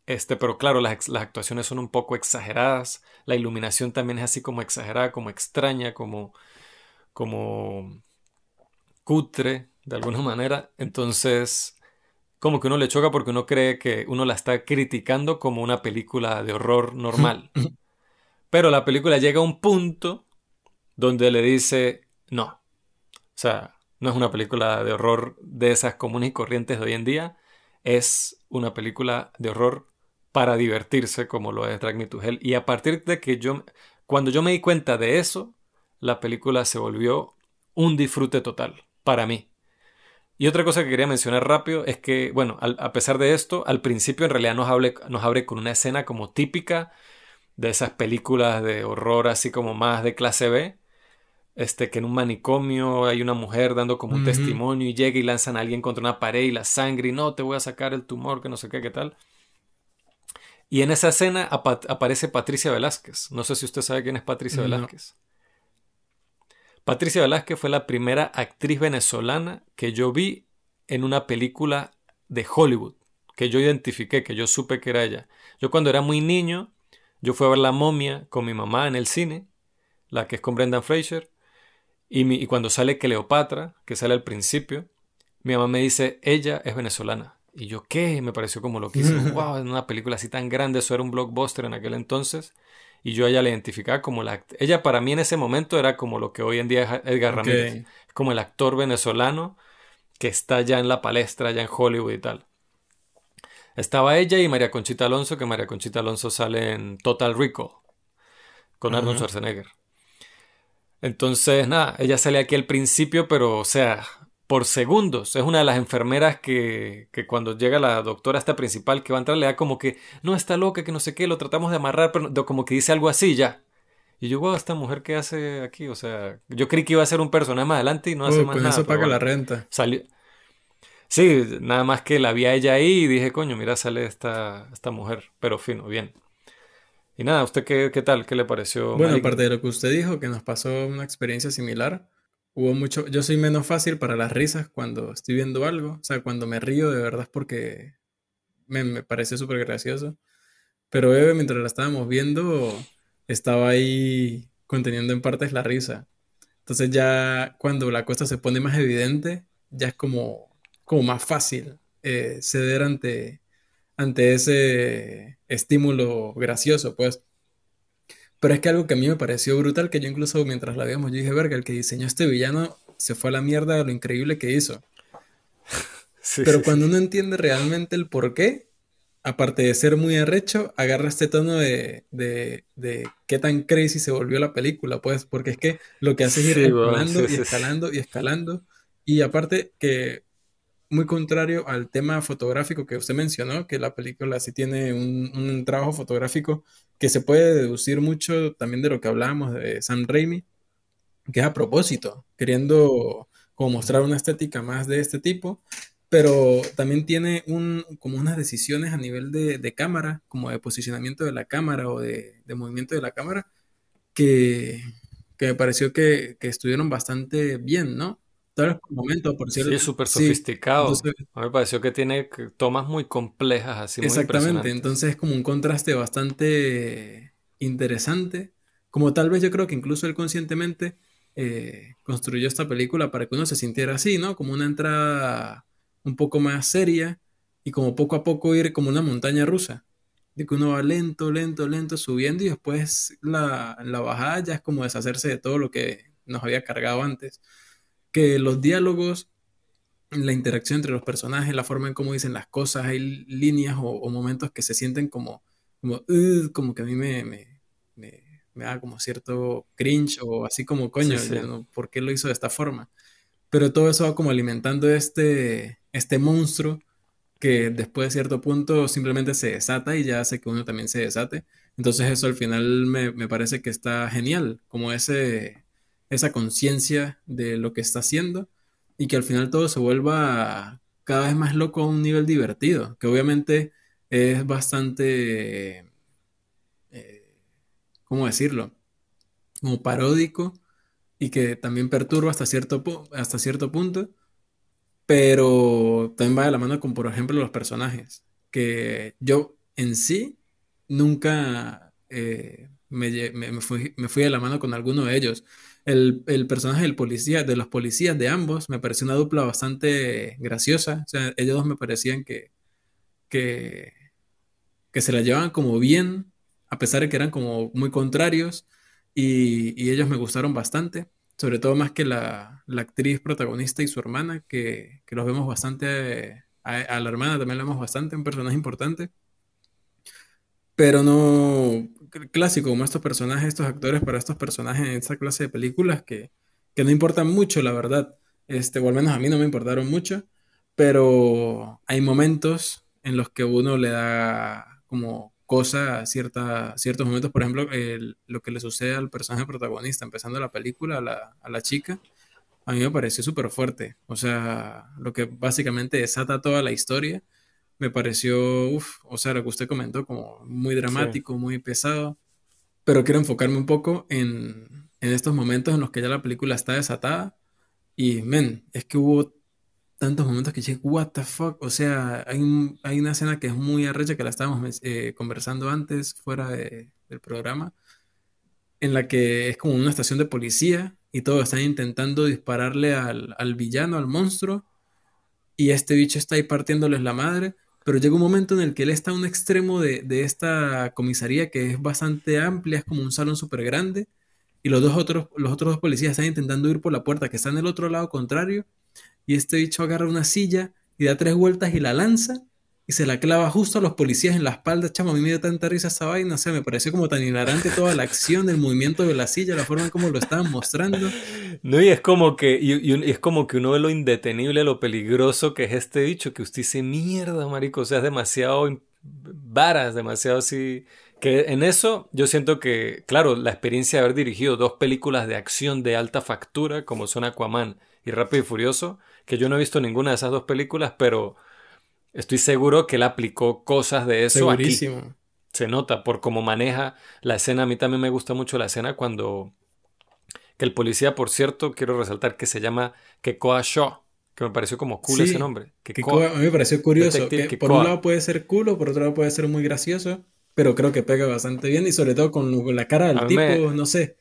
este, pero claro, las, las, actuaciones son un poco exageradas, la iluminación también es así como exagerada, como extraña, como, como cutre, de alguna manera, entonces como que uno le choca porque uno cree que uno la está criticando como una película de horror normal. Pero la película llega a un punto donde le dice, no, sea, no es una película de horror de esas comunes y corrientes de hoy en día. Es una película de horror para divertirse, como lo es Drag Me to Hell. Y a partir de que yo, cuando yo me di cuenta de eso, la película se volvió un disfrute total para mí. Y otra cosa que quería mencionar rápido es que, bueno, a pesar de esto, al principio en realidad nos, nos abre con una escena como típica de esas películas de horror así como más de clase B, este, que en un manicomio hay una mujer dando como un testimonio y llega y lanzan a alguien contra una pared y la sangre y no, te voy a sacar el tumor, que no sé qué, qué tal. Y en esa escena aparece Patricia Velázquez. No sé si usted sabe quién es Patricia Velázquez. Patricia Velázquez fue la primera actriz venezolana que yo vi en una película de Hollywood, que yo identifiqué, que yo supe que era ella. Yo cuando era muy niño, yo fui a ver La momia con mi mamá en el cine, la que es con Brendan Fraser, y, cuando sale Cleopatra, que sale al principio, mi mamá me dice, ella es venezolana. Y yo, ¿qué? Me pareció como lo que hizo. wow, en una película así tan grande, eso era un blockbuster en aquel entonces. Y yo a ella la identificaba como la... Ella para mí en ese momento era como lo que hoy en día es Edgar Ramírez. Como el actor venezolano que está ya en la palestra, ya en Hollywood y tal. Estaba ella y María Conchita Alonso, que María Conchita Alonso sale en Total Recall con Arnold Schwarzenegger. Entonces, nada, ella sale aquí al principio, pero, o sea, por segundos. Es una de las enfermeras que, que cuando llega la doctora esta principal que va a entrar, le da como que, no, está loca, que no sé qué, lo tratamos de amarrar, pero como que dice algo así ya. Y yo, wow, esta mujer qué hace aquí, o sea, yo creí que iba a ser un personaje más adelante y no hace más con nada. eso paga la renta. Salió. Sí, nada más que la vi a ella ahí y dije, coño, mira, sale esta, esta mujer, pero fino, bien. Y nada, ¿usted qué, qué tal? ¿Qué le pareció? Bueno, aparte de lo que usted dijo, que nos pasó una experiencia similar, hubo mucho, yo soy menos fácil para las risas cuando estoy viendo algo, o sea, cuando me río de verdad es porque me, me parece súper gracioso, pero Eve mientras la estábamos viendo estaba ahí conteniendo en partes la risa. Entonces ya cuando la cosa se pone más evidente, ya es como, como más fácil eh, ceder ante, ante ese estímulo gracioso, pues. Pero es que algo que a mí me pareció brutal, que yo incluso mientras la veíamos, yo dije, verga, el que diseñó este villano se fue a la mierda de lo increíble que hizo. Pero cuando uno entiende realmente el por qué, aparte de ser muy arrecho, agarra este tono de, de, de, qué tan crazy se volvió la película, pues, porque es que lo que hace es ir escalando y escalando y escalando. Y aparte que muy contrario al tema fotográfico que usted mencionó, que la película sí tiene un, trabajo fotográfico que se puede deducir mucho también de lo que hablábamos de Sam Raimi, que es a propósito, queriendo como mostrar una estética más de este tipo, pero también tiene un, como unas decisiones a nivel de, cámara, como de posicionamiento de la cámara o de, movimiento de la cámara, que, me pareció que, que estuvieron bastante bien, ¿no? Tal vez por momento, por cierto. Sí, súper sofisticado. a mí me pareció que tiene tomas muy complejas, así Exactamente, entonces es como un contraste bastante interesante. Como tal vez yo creo que incluso él conscientemente eh, construyó esta película para que uno se sintiera así, ¿no? Como una entrada un poco más seria y como poco a poco ir como una montaña rusa. De que uno va lento, lento, lento subiendo y después la, la bajada ya es como deshacerse de todo lo que nos había cargado antes que los diálogos, la interacción entre los personajes, la forma en cómo dicen las cosas, hay líneas o, momentos que se sienten como, como, como que a mí me, me, me, da como cierto cringe o así como, coño, ¿por qué lo hizo de esta forma? Pero todo eso va como alimentando este, este monstruo que después de cierto punto simplemente se desata y ya hace que uno también se desate. Entonces eso al final me, me parece que está genial, como ese, esa conciencia de lo que está haciendo y que al final todo se vuelva cada vez más loco a un nivel divertido, que obviamente es bastante, eh, ¿cómo decirlo? Como paródico y que también perturba hasta cierto, hasta cierto punto, pero también va de la mano con, por ejemplo, los personajes, que yo en sí nunca eh, me, me fui de la mano con alguno de ellos. El, personaje del policía, de los policías de ambos, me pareció una dupla bastante graciosa. O sea, ellos dos me parecían que, que, que se la llevaban como bien, a pesar de que eran como muy contrarios, y, ellos me gustaron bastante. Sobre todo más que la, actriz protagonista y su hermana, que, los vemos bastante, a, a, la hermana también la vemos bastante, un personaje importante. Pero no, clásico, como estos personajes, estos actores para estos personajes en esta clase de películas que, no importan mucho, la verdad. Este, o al menos a mí no me importaron mucho, pero hay momentos en los que uno le da como cosa a cierta, ciertos momentos, por ejemplo, lo que le sucede al personaje protagonista, empezando la película, a la, a la chica, a mí me pareció súper fuerte. O sea, lo que básicamente desata toda la historia me pareció, uff, o sea, lo que usted comentó, como muy dramático, muy pesado, pero quiero enfocarme un poco en, en estos momentos en los que ya la película está desatada y, men, es que hubo tantos momentos que dije, what the fuck, o sea, hay, hay una escena que es muy arrecha que la estábamos eh, conversando antes fuera de, del programa, en la que es como una estación de policía y todos están intentando dispararle al, al villano, al monstruo, y este bicho está ahí partiéndoles la madre, pero llega un momento en el que él está a un extremo de, esta comisaría que es bastante amplia, es como un salón súper grande, y los dos otros, los otros dos policías están intentando ir por la puerta que está en el otro lado contrario, y este bicho agarra una silla y da tres vueltas y la lanza, y se la clava justo a los policías en la espalda. Chamo, a mí me dio tanta risa esa vaina, o sea, me pareció como tan hilarante toda la acción, el movimiento de la silla, la forma en cómo lo estaban mostrando. No, y es como que, y, es como que uno ve lo indetenible, lo peligroso que es este dicho, que usted dice, mierda, marico, o sea, es demasiado varas, demasiado así. Que en eso yo siento que, claro, la experiencia de haber dirigido dos películas de acción de alta factura, como son Aquaman y Rápido y Furioso, que yo no he visto ninguna de esas dos películas, pero Estoy seguro que él aplicó cosas de eso Segurísimo. aquí. Se nota por cómo maneja la escena. A mí también me gusta mucho la escena cuando... Que el policía, por cierto, quiero resaltar que se llama Kekoa Shaw, que me pareció como cool ese nombre. Kekoa, a mí me pareció curioso. Que por un lado puede ser cool o por otro lado puede ser muy gracioso, pero creo que pega bastante bien y sobre todo con la cara del tipo, no sé.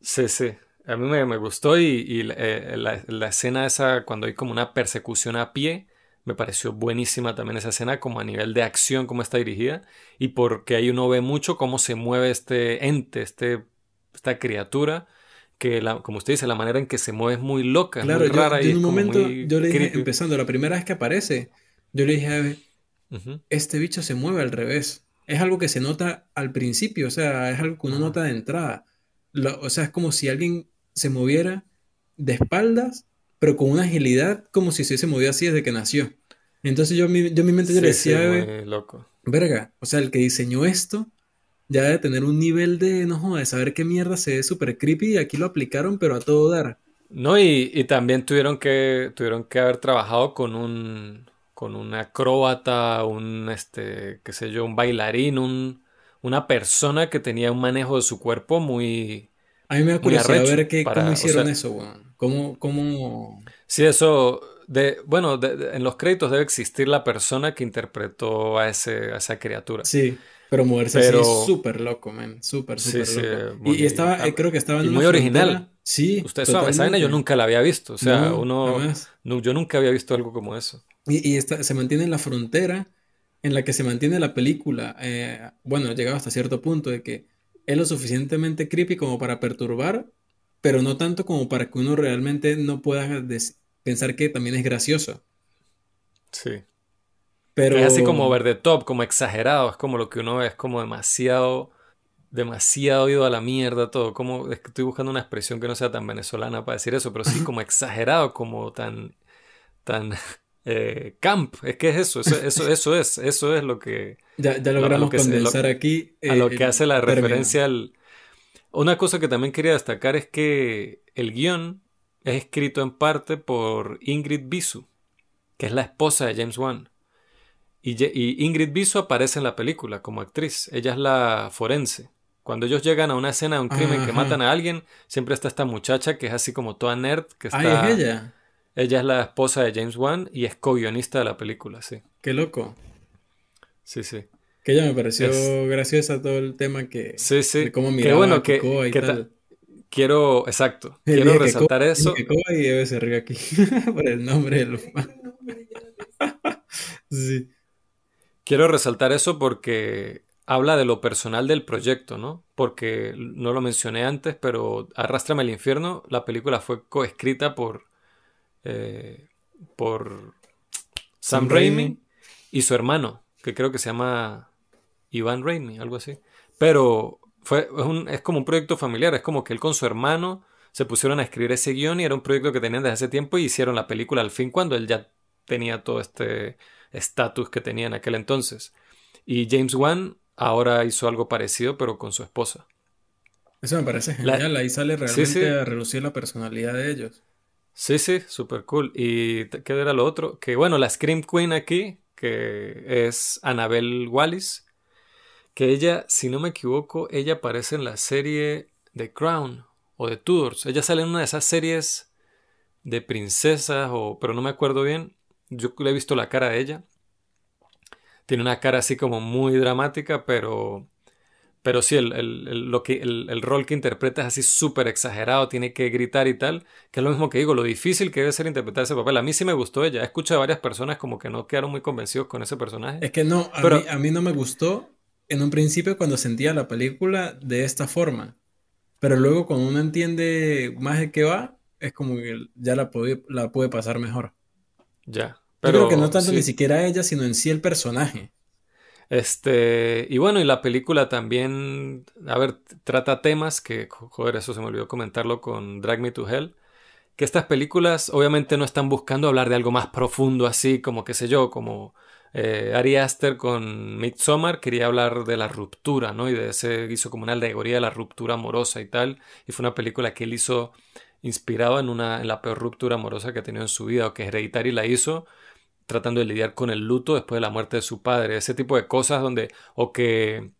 Sí, sí. A mí me, gustó y, eh, la, la, escena esa cuando hay como una persecución a pie me pareció buenísima también esa escena, como a nivel de acción, cómo está dirigida, y porque ahí uno ve mucho cómo se mueve este ente, este, esta criatura, que la, como usted dice, la manera en que se mueve es muy loca, muy rara. y en un momento yo le dije, empezando, la primera vez que aparece, yo le dije, este bicho se mueve al revés. Es algo que se nota al principio, o sea, es algo que uno nota de entrada. o sea, es como si alguien se moviera de espaldas pero con una agilidad como si se hubiese movido así desde que nació. Entonces yo, yo en mi mente yo le decía, loco. verga, o sea, el que diseñó esto ya debe tener un nivel de, no joder, de saber qué mierda se ve súper creepy y aquí lo aplicaron, pero a todo dar. No, y, y, también tuvieron que, tuvieron que haber trabajado con un, con un acróbata, un, este, qué sé yo, un bailarín, un, una persona que tenía un manejo de su cuerpo muy... A mí me da curiosidad ver cómo hicieron eso, weón. ¿Cómo, cómo... Sí, eso... De, bueno, en los créditos debe existir la persona que interpretó a, ese, a esa criatura. Sí. Pero moverse así es súper loco, man. Súper, súper loco. y, estaba, eh, creo que estaba en y muy original. Sí. Usted sabe, esa vaina yo nunca la había visto. O sea, uno. No, yo nunca había visto algo como eso. Y, y se mantiene en la frontera en la que se mantiene la película. Eh, bueno, llegado hasta cierto punto de que es lo suficientemente creepy como para perturbar, pero no tanto como para que uno realmente no pueda pensar que también es gracioso. Sí. Pero... Es así como ver de top, como exagerado, es como lo que uno ve, es como demasiado, demasiado ido a la mierda todo, como es que estoy buscando una expresión que no sea tan venezolana para decir eso, pero sí como exagerado, como tan, tan eh, camp, es que es eso, eso, eso, es, eso es lo que... Ya, ya logramos condensar aquí. a lo que hace la referencia al... Una cosa que también quería destacar es que el guion es escrito en parte por Ingrid Bisu, que es la esposa de James Wan. Y, Ingrid Biso aparece en la película como actriz. Ella es la forense. Cuando ellos llegan a una escena de un crimen que matan a alguien, siempre está esta muchacha que es así como toda nerd. Que está, es ella. Ella es la esposa de James Wan y es co-guionista de la película, sí. Qué loco. Sí, sí. Que ella me pareció graciosa todo el tema que... Sí, sí. De cómo miraba bueno, que, y tal. Quiero, exacto, quiero resaltar eso. Y debe se ríe aquí por el nombre del sí. Quiero resaltar eso porque habla de lo personal del proyecto, ¿no? Porque no lo mencioné antes, pero Arrástrame al infierno, la película fue coescrita por, eh, por Sam, Raimi, y su hermano, que creo que se llama Iván Raimi, algo así. Pero fue, es, es como un proyecto familiar, es como que él con su hermano se pusieron a escribir ese guion y era un proyecto que tenían desde hace tiempo y hicieron la película al fin cuando él ya tenía todo este estatus que tenía en aquel entonces. Y James Wan ahora hizo algo parecido, pero con su esposa. Eso me parece genial. Ahí sale realmente a relucir la personalidad de ellos. Sí, sí, súper cool. ¿Y qué era lo otro? Que bueno, la Scream Queen aquí, que es Annabelle Wallis, que ella, si no me equivoco, ella aparece en la serie The Crown o de Tudors. Ella sale en una de esas series de princesas, o, pero no me acuerdo bien. Yo le he visto la cara de ella. Tiene una cara así como muy dramática, pero, pero sí, el, lo que, el, rol que interpreta es así súper exagerado, tiene que gritar y tal, que es lo mismo que digo, lo difícil que debe ser interpretar ese papel. A mí sí me gustó ella. He escuchado a varias personas como que no quedaron muy convencidos con ese personaje. Es que no, a, mí, a mí no me gustó en un principio cuando sentía la película de esta forma. Pero luego cuando uno entiende más de qué va, es como que ya la puede, la puede pasar mejor. Ya. Pero, Yo creo que no tanto ni siquiera ella, sino en sí el personaje. Este, y bueno, y la película también, a ver, trata temas que, joder, eso se me olvidó comentarlo con Drag Me to Hell, que estas películas obviamente no están buscando hablar de algo más profundo así, como qué sé yo, como eh, Ari Aster con Midsommar quería hablar de la ruptura, ¿no? Y de ese hizo como una alegoría de la ruptura amorosa y tal, y fue una película que él hizo inspirado en, una, en la peor ruptura amorosa que ha tenido en su vida, o que Hereditary la hizo tratando de lidiar con el luto después de la muerte de su padre, ese tipo de cosas donde, o que,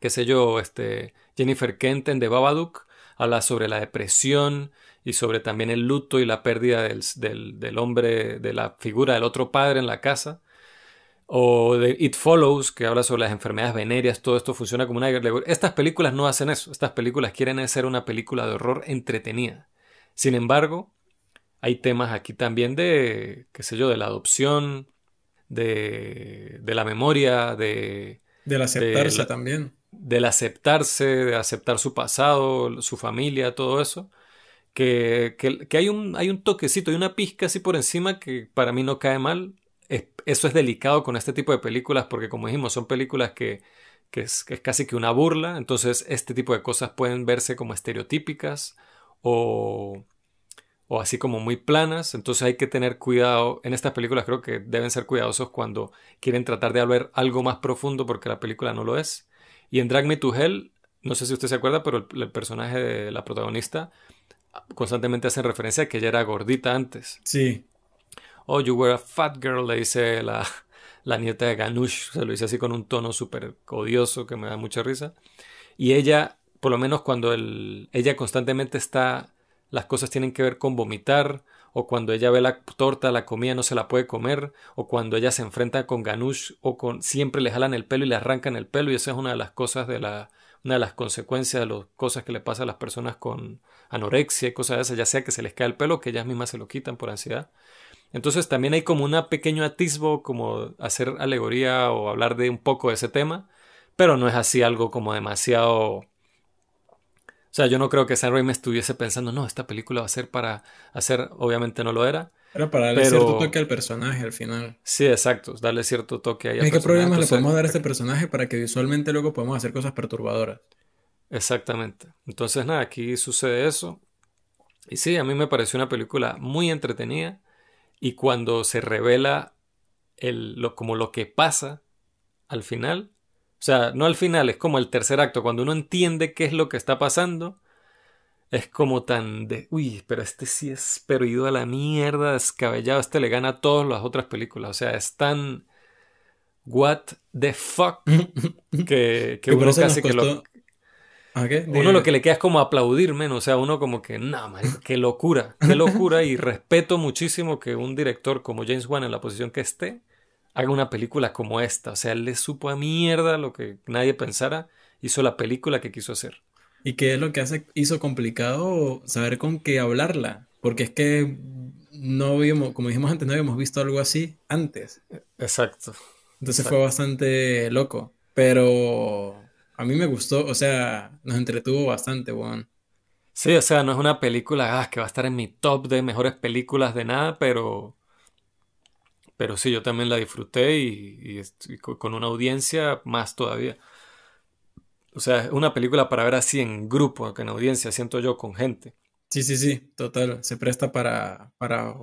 qué sé yo, este, Jennifer Kent en The Babadook habla sobre la depresión y sobre también el luto y la pérdida del, del, hombre, de la figura del otro padre en la casa. O de It Follows, que habla sobre las enfermedades venéreas, todo esto funciona como una... Estas películas no hacen eso, estas películas quieren hacer una película de horror entretenida. Sin embargo, hay temas aquí también de, qué sé yo, de la adopción, de, de la memoria, de... Del aceptarse también. Del aceptarse, de aceptar su pasado, su familia, todo eso. Que, que, hay, un, hay un toquecito, hay una pizca así por encima que para mí no cae mal. Eso es delicado con este tipo de películas porque como dijimos son películas que, es, casi que una burla. Entonces este tipo de cosas pueden verse como estereotípicas o así como muy planas, entonces hay que tener cuidado. En estas películas creo que deben ser cuidadosos cuando quieren tratar de ver algo más profundo porque la película no lo es. Y en Drag Me to Hell, no sé si usted se acuerda, pero el, personaje de la protagonista constantemente hace referencia a que ella era gordita antes. Sí. Oh, you were a fat girl, le dice la, la nieta de Ganush, se lo dice así con un tono súper odioso que me da mucha risa. Y ella, por lo menos cuando el, ella constantemente está las cosas tienen que ver con vomitar, o cuando ella ve la torta, la comida no se la puede comer, o cuando ella se enfrenta con Ganush, o con siempre le jalan el pelo y le arrancan el pelo, y esa es una de las cosas de la, una de las consecuencias de las cosas que le pasa a las personas con anorexia y cosas de esas, ya sea que se les cae el pelo, que ellas mismas se lo quitan por ansiedad. Entonces también hay como un pequeño atisbo, como hacer alegoría o hablar de un poco de ese tema, pero no es así algo como demasiado o sea, yo no creo que Sam Raimi estuviese pensando, no, esta película va a ser para hacer, obviamente no lo era. Era para darle cierto toque al personaje al final. Sí, exacto, darle cierto toque ahí al ¿Qué problemas le podemos dar a este personaje para que visualmente luego podamos hacer cosas perturbadoras? Exactamente. Entonces, nada, aquí sucede eso. Y sí, a mí me pareció una película muy entretenida. Y cuando se revela el, lo, como lo que pasa al final, o sea, no al final, es como el tercer acto, cuando uno entiende qué es lo que está pasando, es como tan de, uy, pero este sí es pero ido a la mierda, descabellado, este le gana a todas las otras películas, o sea, es tan what the fuck que, que uno casi que lo... ¿Ah, uno lo que le queda es como aplaudir menos, o sea, uno como que, marico, qué locura, qué locura y respeto muchísimo que un director como James Wan en la posición que esté haga una película como esta. O sea, él le supo a mierda lo que nadie pensara, hizo la película que quiso hacer. ¿Y qué es lo que hace, hizo complicado saber con qué hablarla? Porque es que no habíamos, como dijimos antes, no habíamos visto algo así antes. Exacto. Entonces fue bastante loco. Pero a mí me gustó, o sea, nos entretuvo bastante, Juan. Sí, o sea, no es una película ah, que va a estar en mi top de mejores películas de nada, pero pero sí, yo también la disfruté y, con una audiencia más todavía. O sea, es una película para ver así en grupo, que en audiencia, siento yo, con gente. Sí, sí, sí, total. Se presta para, para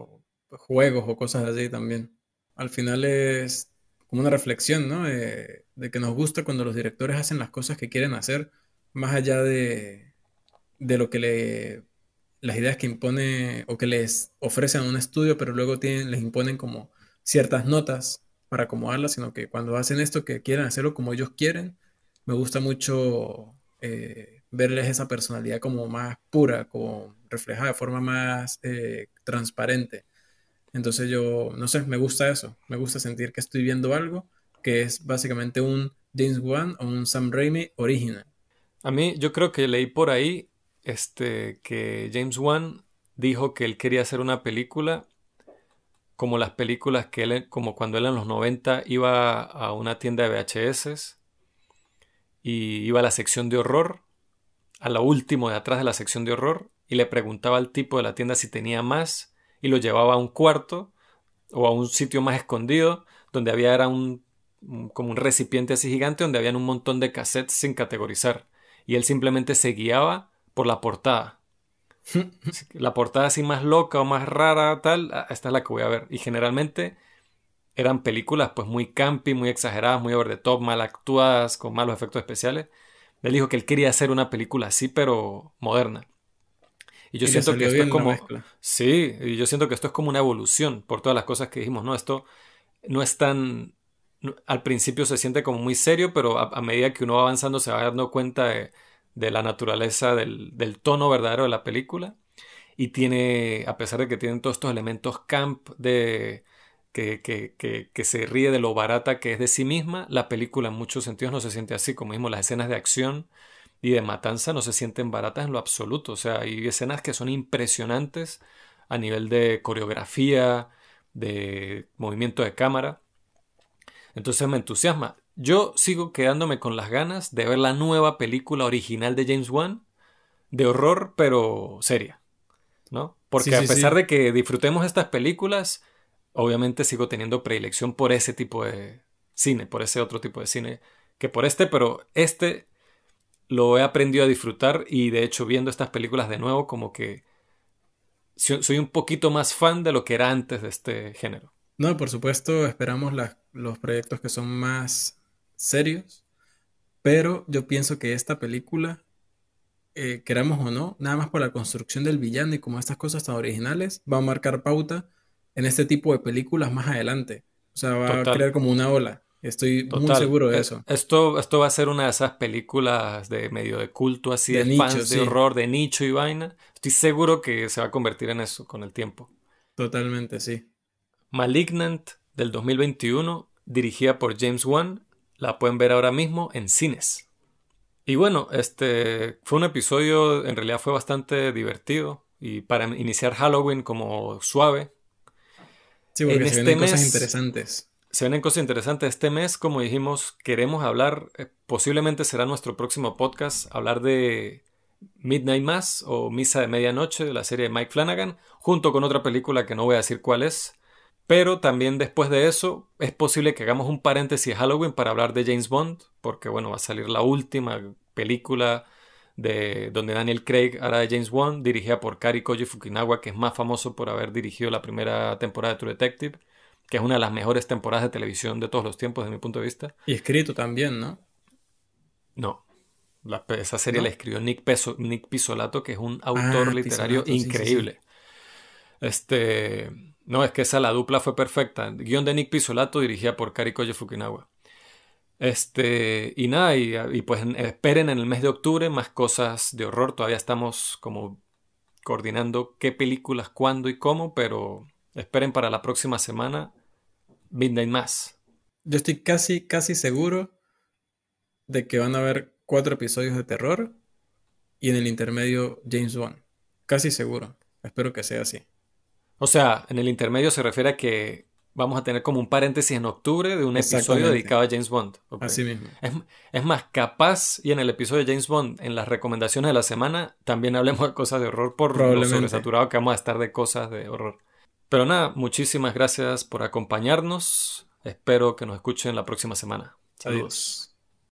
juegos o cosas así también. Al final es como una reflexión, ¿no? de que nos gusta cuando los directores hacen las cosas que quieren hacer, más allá de, de lo que le las ideas que impone o que les ofrecen a un estudio, pero luego tienen, les imponen como ciertas notas para acomodarlas, sino que cuando hacen esto, que quieren hacerlo como ellos quieren, me gusta mucho eh, verles esa personalidad como más pura, como reflejada de forma más eh, transparente. Entonces yo, no sé, me gusta eso, me gusta sentir que estoy viendo algo que es básicamente un James Wan o un Sam Raimi original. A mí, yo creo que leí por ahí este, que James Wan dijo que él quería hacer una película como las películas que él, como cuando él en los 90 iba a una tienda de VHS y iba a la sección de horror, a lo último de atrás de la sección de horror, y le preguntaba al tipo de la tienda si tenía más, y lo llevaba a un cuarto o a un sitio más escondido, donde había era un, como un recipiente así gigante, donde habían un montón de cassettes sin categorizar, y él simplemente se guiaba por la portada la portada así más loca o más rara, tal, ah, esta es la que voy a ver. Y generalmente eran películas pues muy campy, muy exageradas, muy over the top, mal actuadas, con malos efectos especiales. Él dijo que él quería hacer una película así, pero moderna. Y yo siento que esto es como. Sí, y yo siento que esto es como una evolución por todas las cosas que dijimos, ¿no? Esto no es tan. al principio se siente como muy serio, pero a medida que uno va avanzando se va dando cuenta de de la naturaleza del, tono verdadero de la película. Y tiene, a pesar de que tienen todos estos elementos camp de que, que, se ríe de lo barata que es de sí misma, la película en muchos sentidos no se siente así, como mismo las escenas de acción y de matanza no se sienten baratas en lo absoluto. O sea, hay escenas que son impresionantes a nivel de coreografía, de movimiento de cámara. Entonces me entusiasma. Yo sigo quedándome con las ganas de ver la nueva película original de James Wan, de horror, pero seria. ¿No? Porque a pesar de que disfrutemos estas películas, obviamente sigo teniendo predilección por ese tipo de cine, por ese otro tipo de cine que por este, pero este lo he aprendido a disfrutar y de hecho viendo estas películas de nuevo como que soy un poquito más fan de lo que era antes de este género. No, por supuesto, esperamos los proyectos que son más serios, pero yo pienso que esta película, eh, queramos o no, nada más por la construcción del villano y como estas cosas tan originales, va a marcar pauta en este tipo de películas más adelante. O sea, va a crear como una ola. Estoy muy seguro de eso. Esto, esto va a ser una de esas películas de medio de culto, así de, fans de horror, de nicho y vaina. Estoy seguro que se va a convertir en eso con el tiempo. Totalmente, sí. Malignant del 2021, dirigida por James Wan, la pueden ver ahora mismo en cines. Y bueno, este fue un episodio, en realidad fue bastante divertido y para iniciar Halloween como suave. Sí, porque se este cosas interesantes. Se vienen cosas interesantes. Este mes, como dijimos, queremos hablar, eh, posiblemente será nuestro próximo podcast, hablar de Midnight Mass o Misa de Medianoche, de la serie de Mike Flanagan, junto con otra película que no voy a decir cuál es, pero también después de eso es posible que hagamos un paréntesis Halloween para hablar de James Bond, porque bueno, va a salir la última película de donde Daniel Craig hará de James Bond, dirigida por Kari Koji Fukinawa, que es más famoso por haber dirigido la primera temporada de True Detective, que es una de las mejores temporadas de televisión de todos los tiempos, desde mi punto de vista. Y escrito también, ¿no? No. esa serie la escribió Nick, Peso, Nick Pisolato, que es un autor ah, literario increíble. Este no, es que esa la dupla fue perfecta. Guión de Nick Pisolato dirigida por Kari Koji Fukinawa. Este, y nada, y, pues esperen en el mes de octubre más cosas de horror. Todavía estamos como coordinando qué películas, cuándo y cómo, pero esperen para la próxima semana Midnight Mass. Yo estoy casi, casi seguro de que van a haber cuatro episodios de terror y en el intermedio James Bond. Casi seguro. Espero que sea así. O sea, en el intermedio se refiere a que vamos a tener como un paréntesis en octubre de un episodio dedicado a James Bond. Así mismo. Es, más, capaz y en el episodio de James Bond, en las recomendaciones de la semana, también hablemos de cosas de horror por lo sobresaturado que vamos a estar de cosas de horror. Pero nada, muchísimas gracias por acompañarnos. Espero que nos escuchen la próxima semana. Saludos.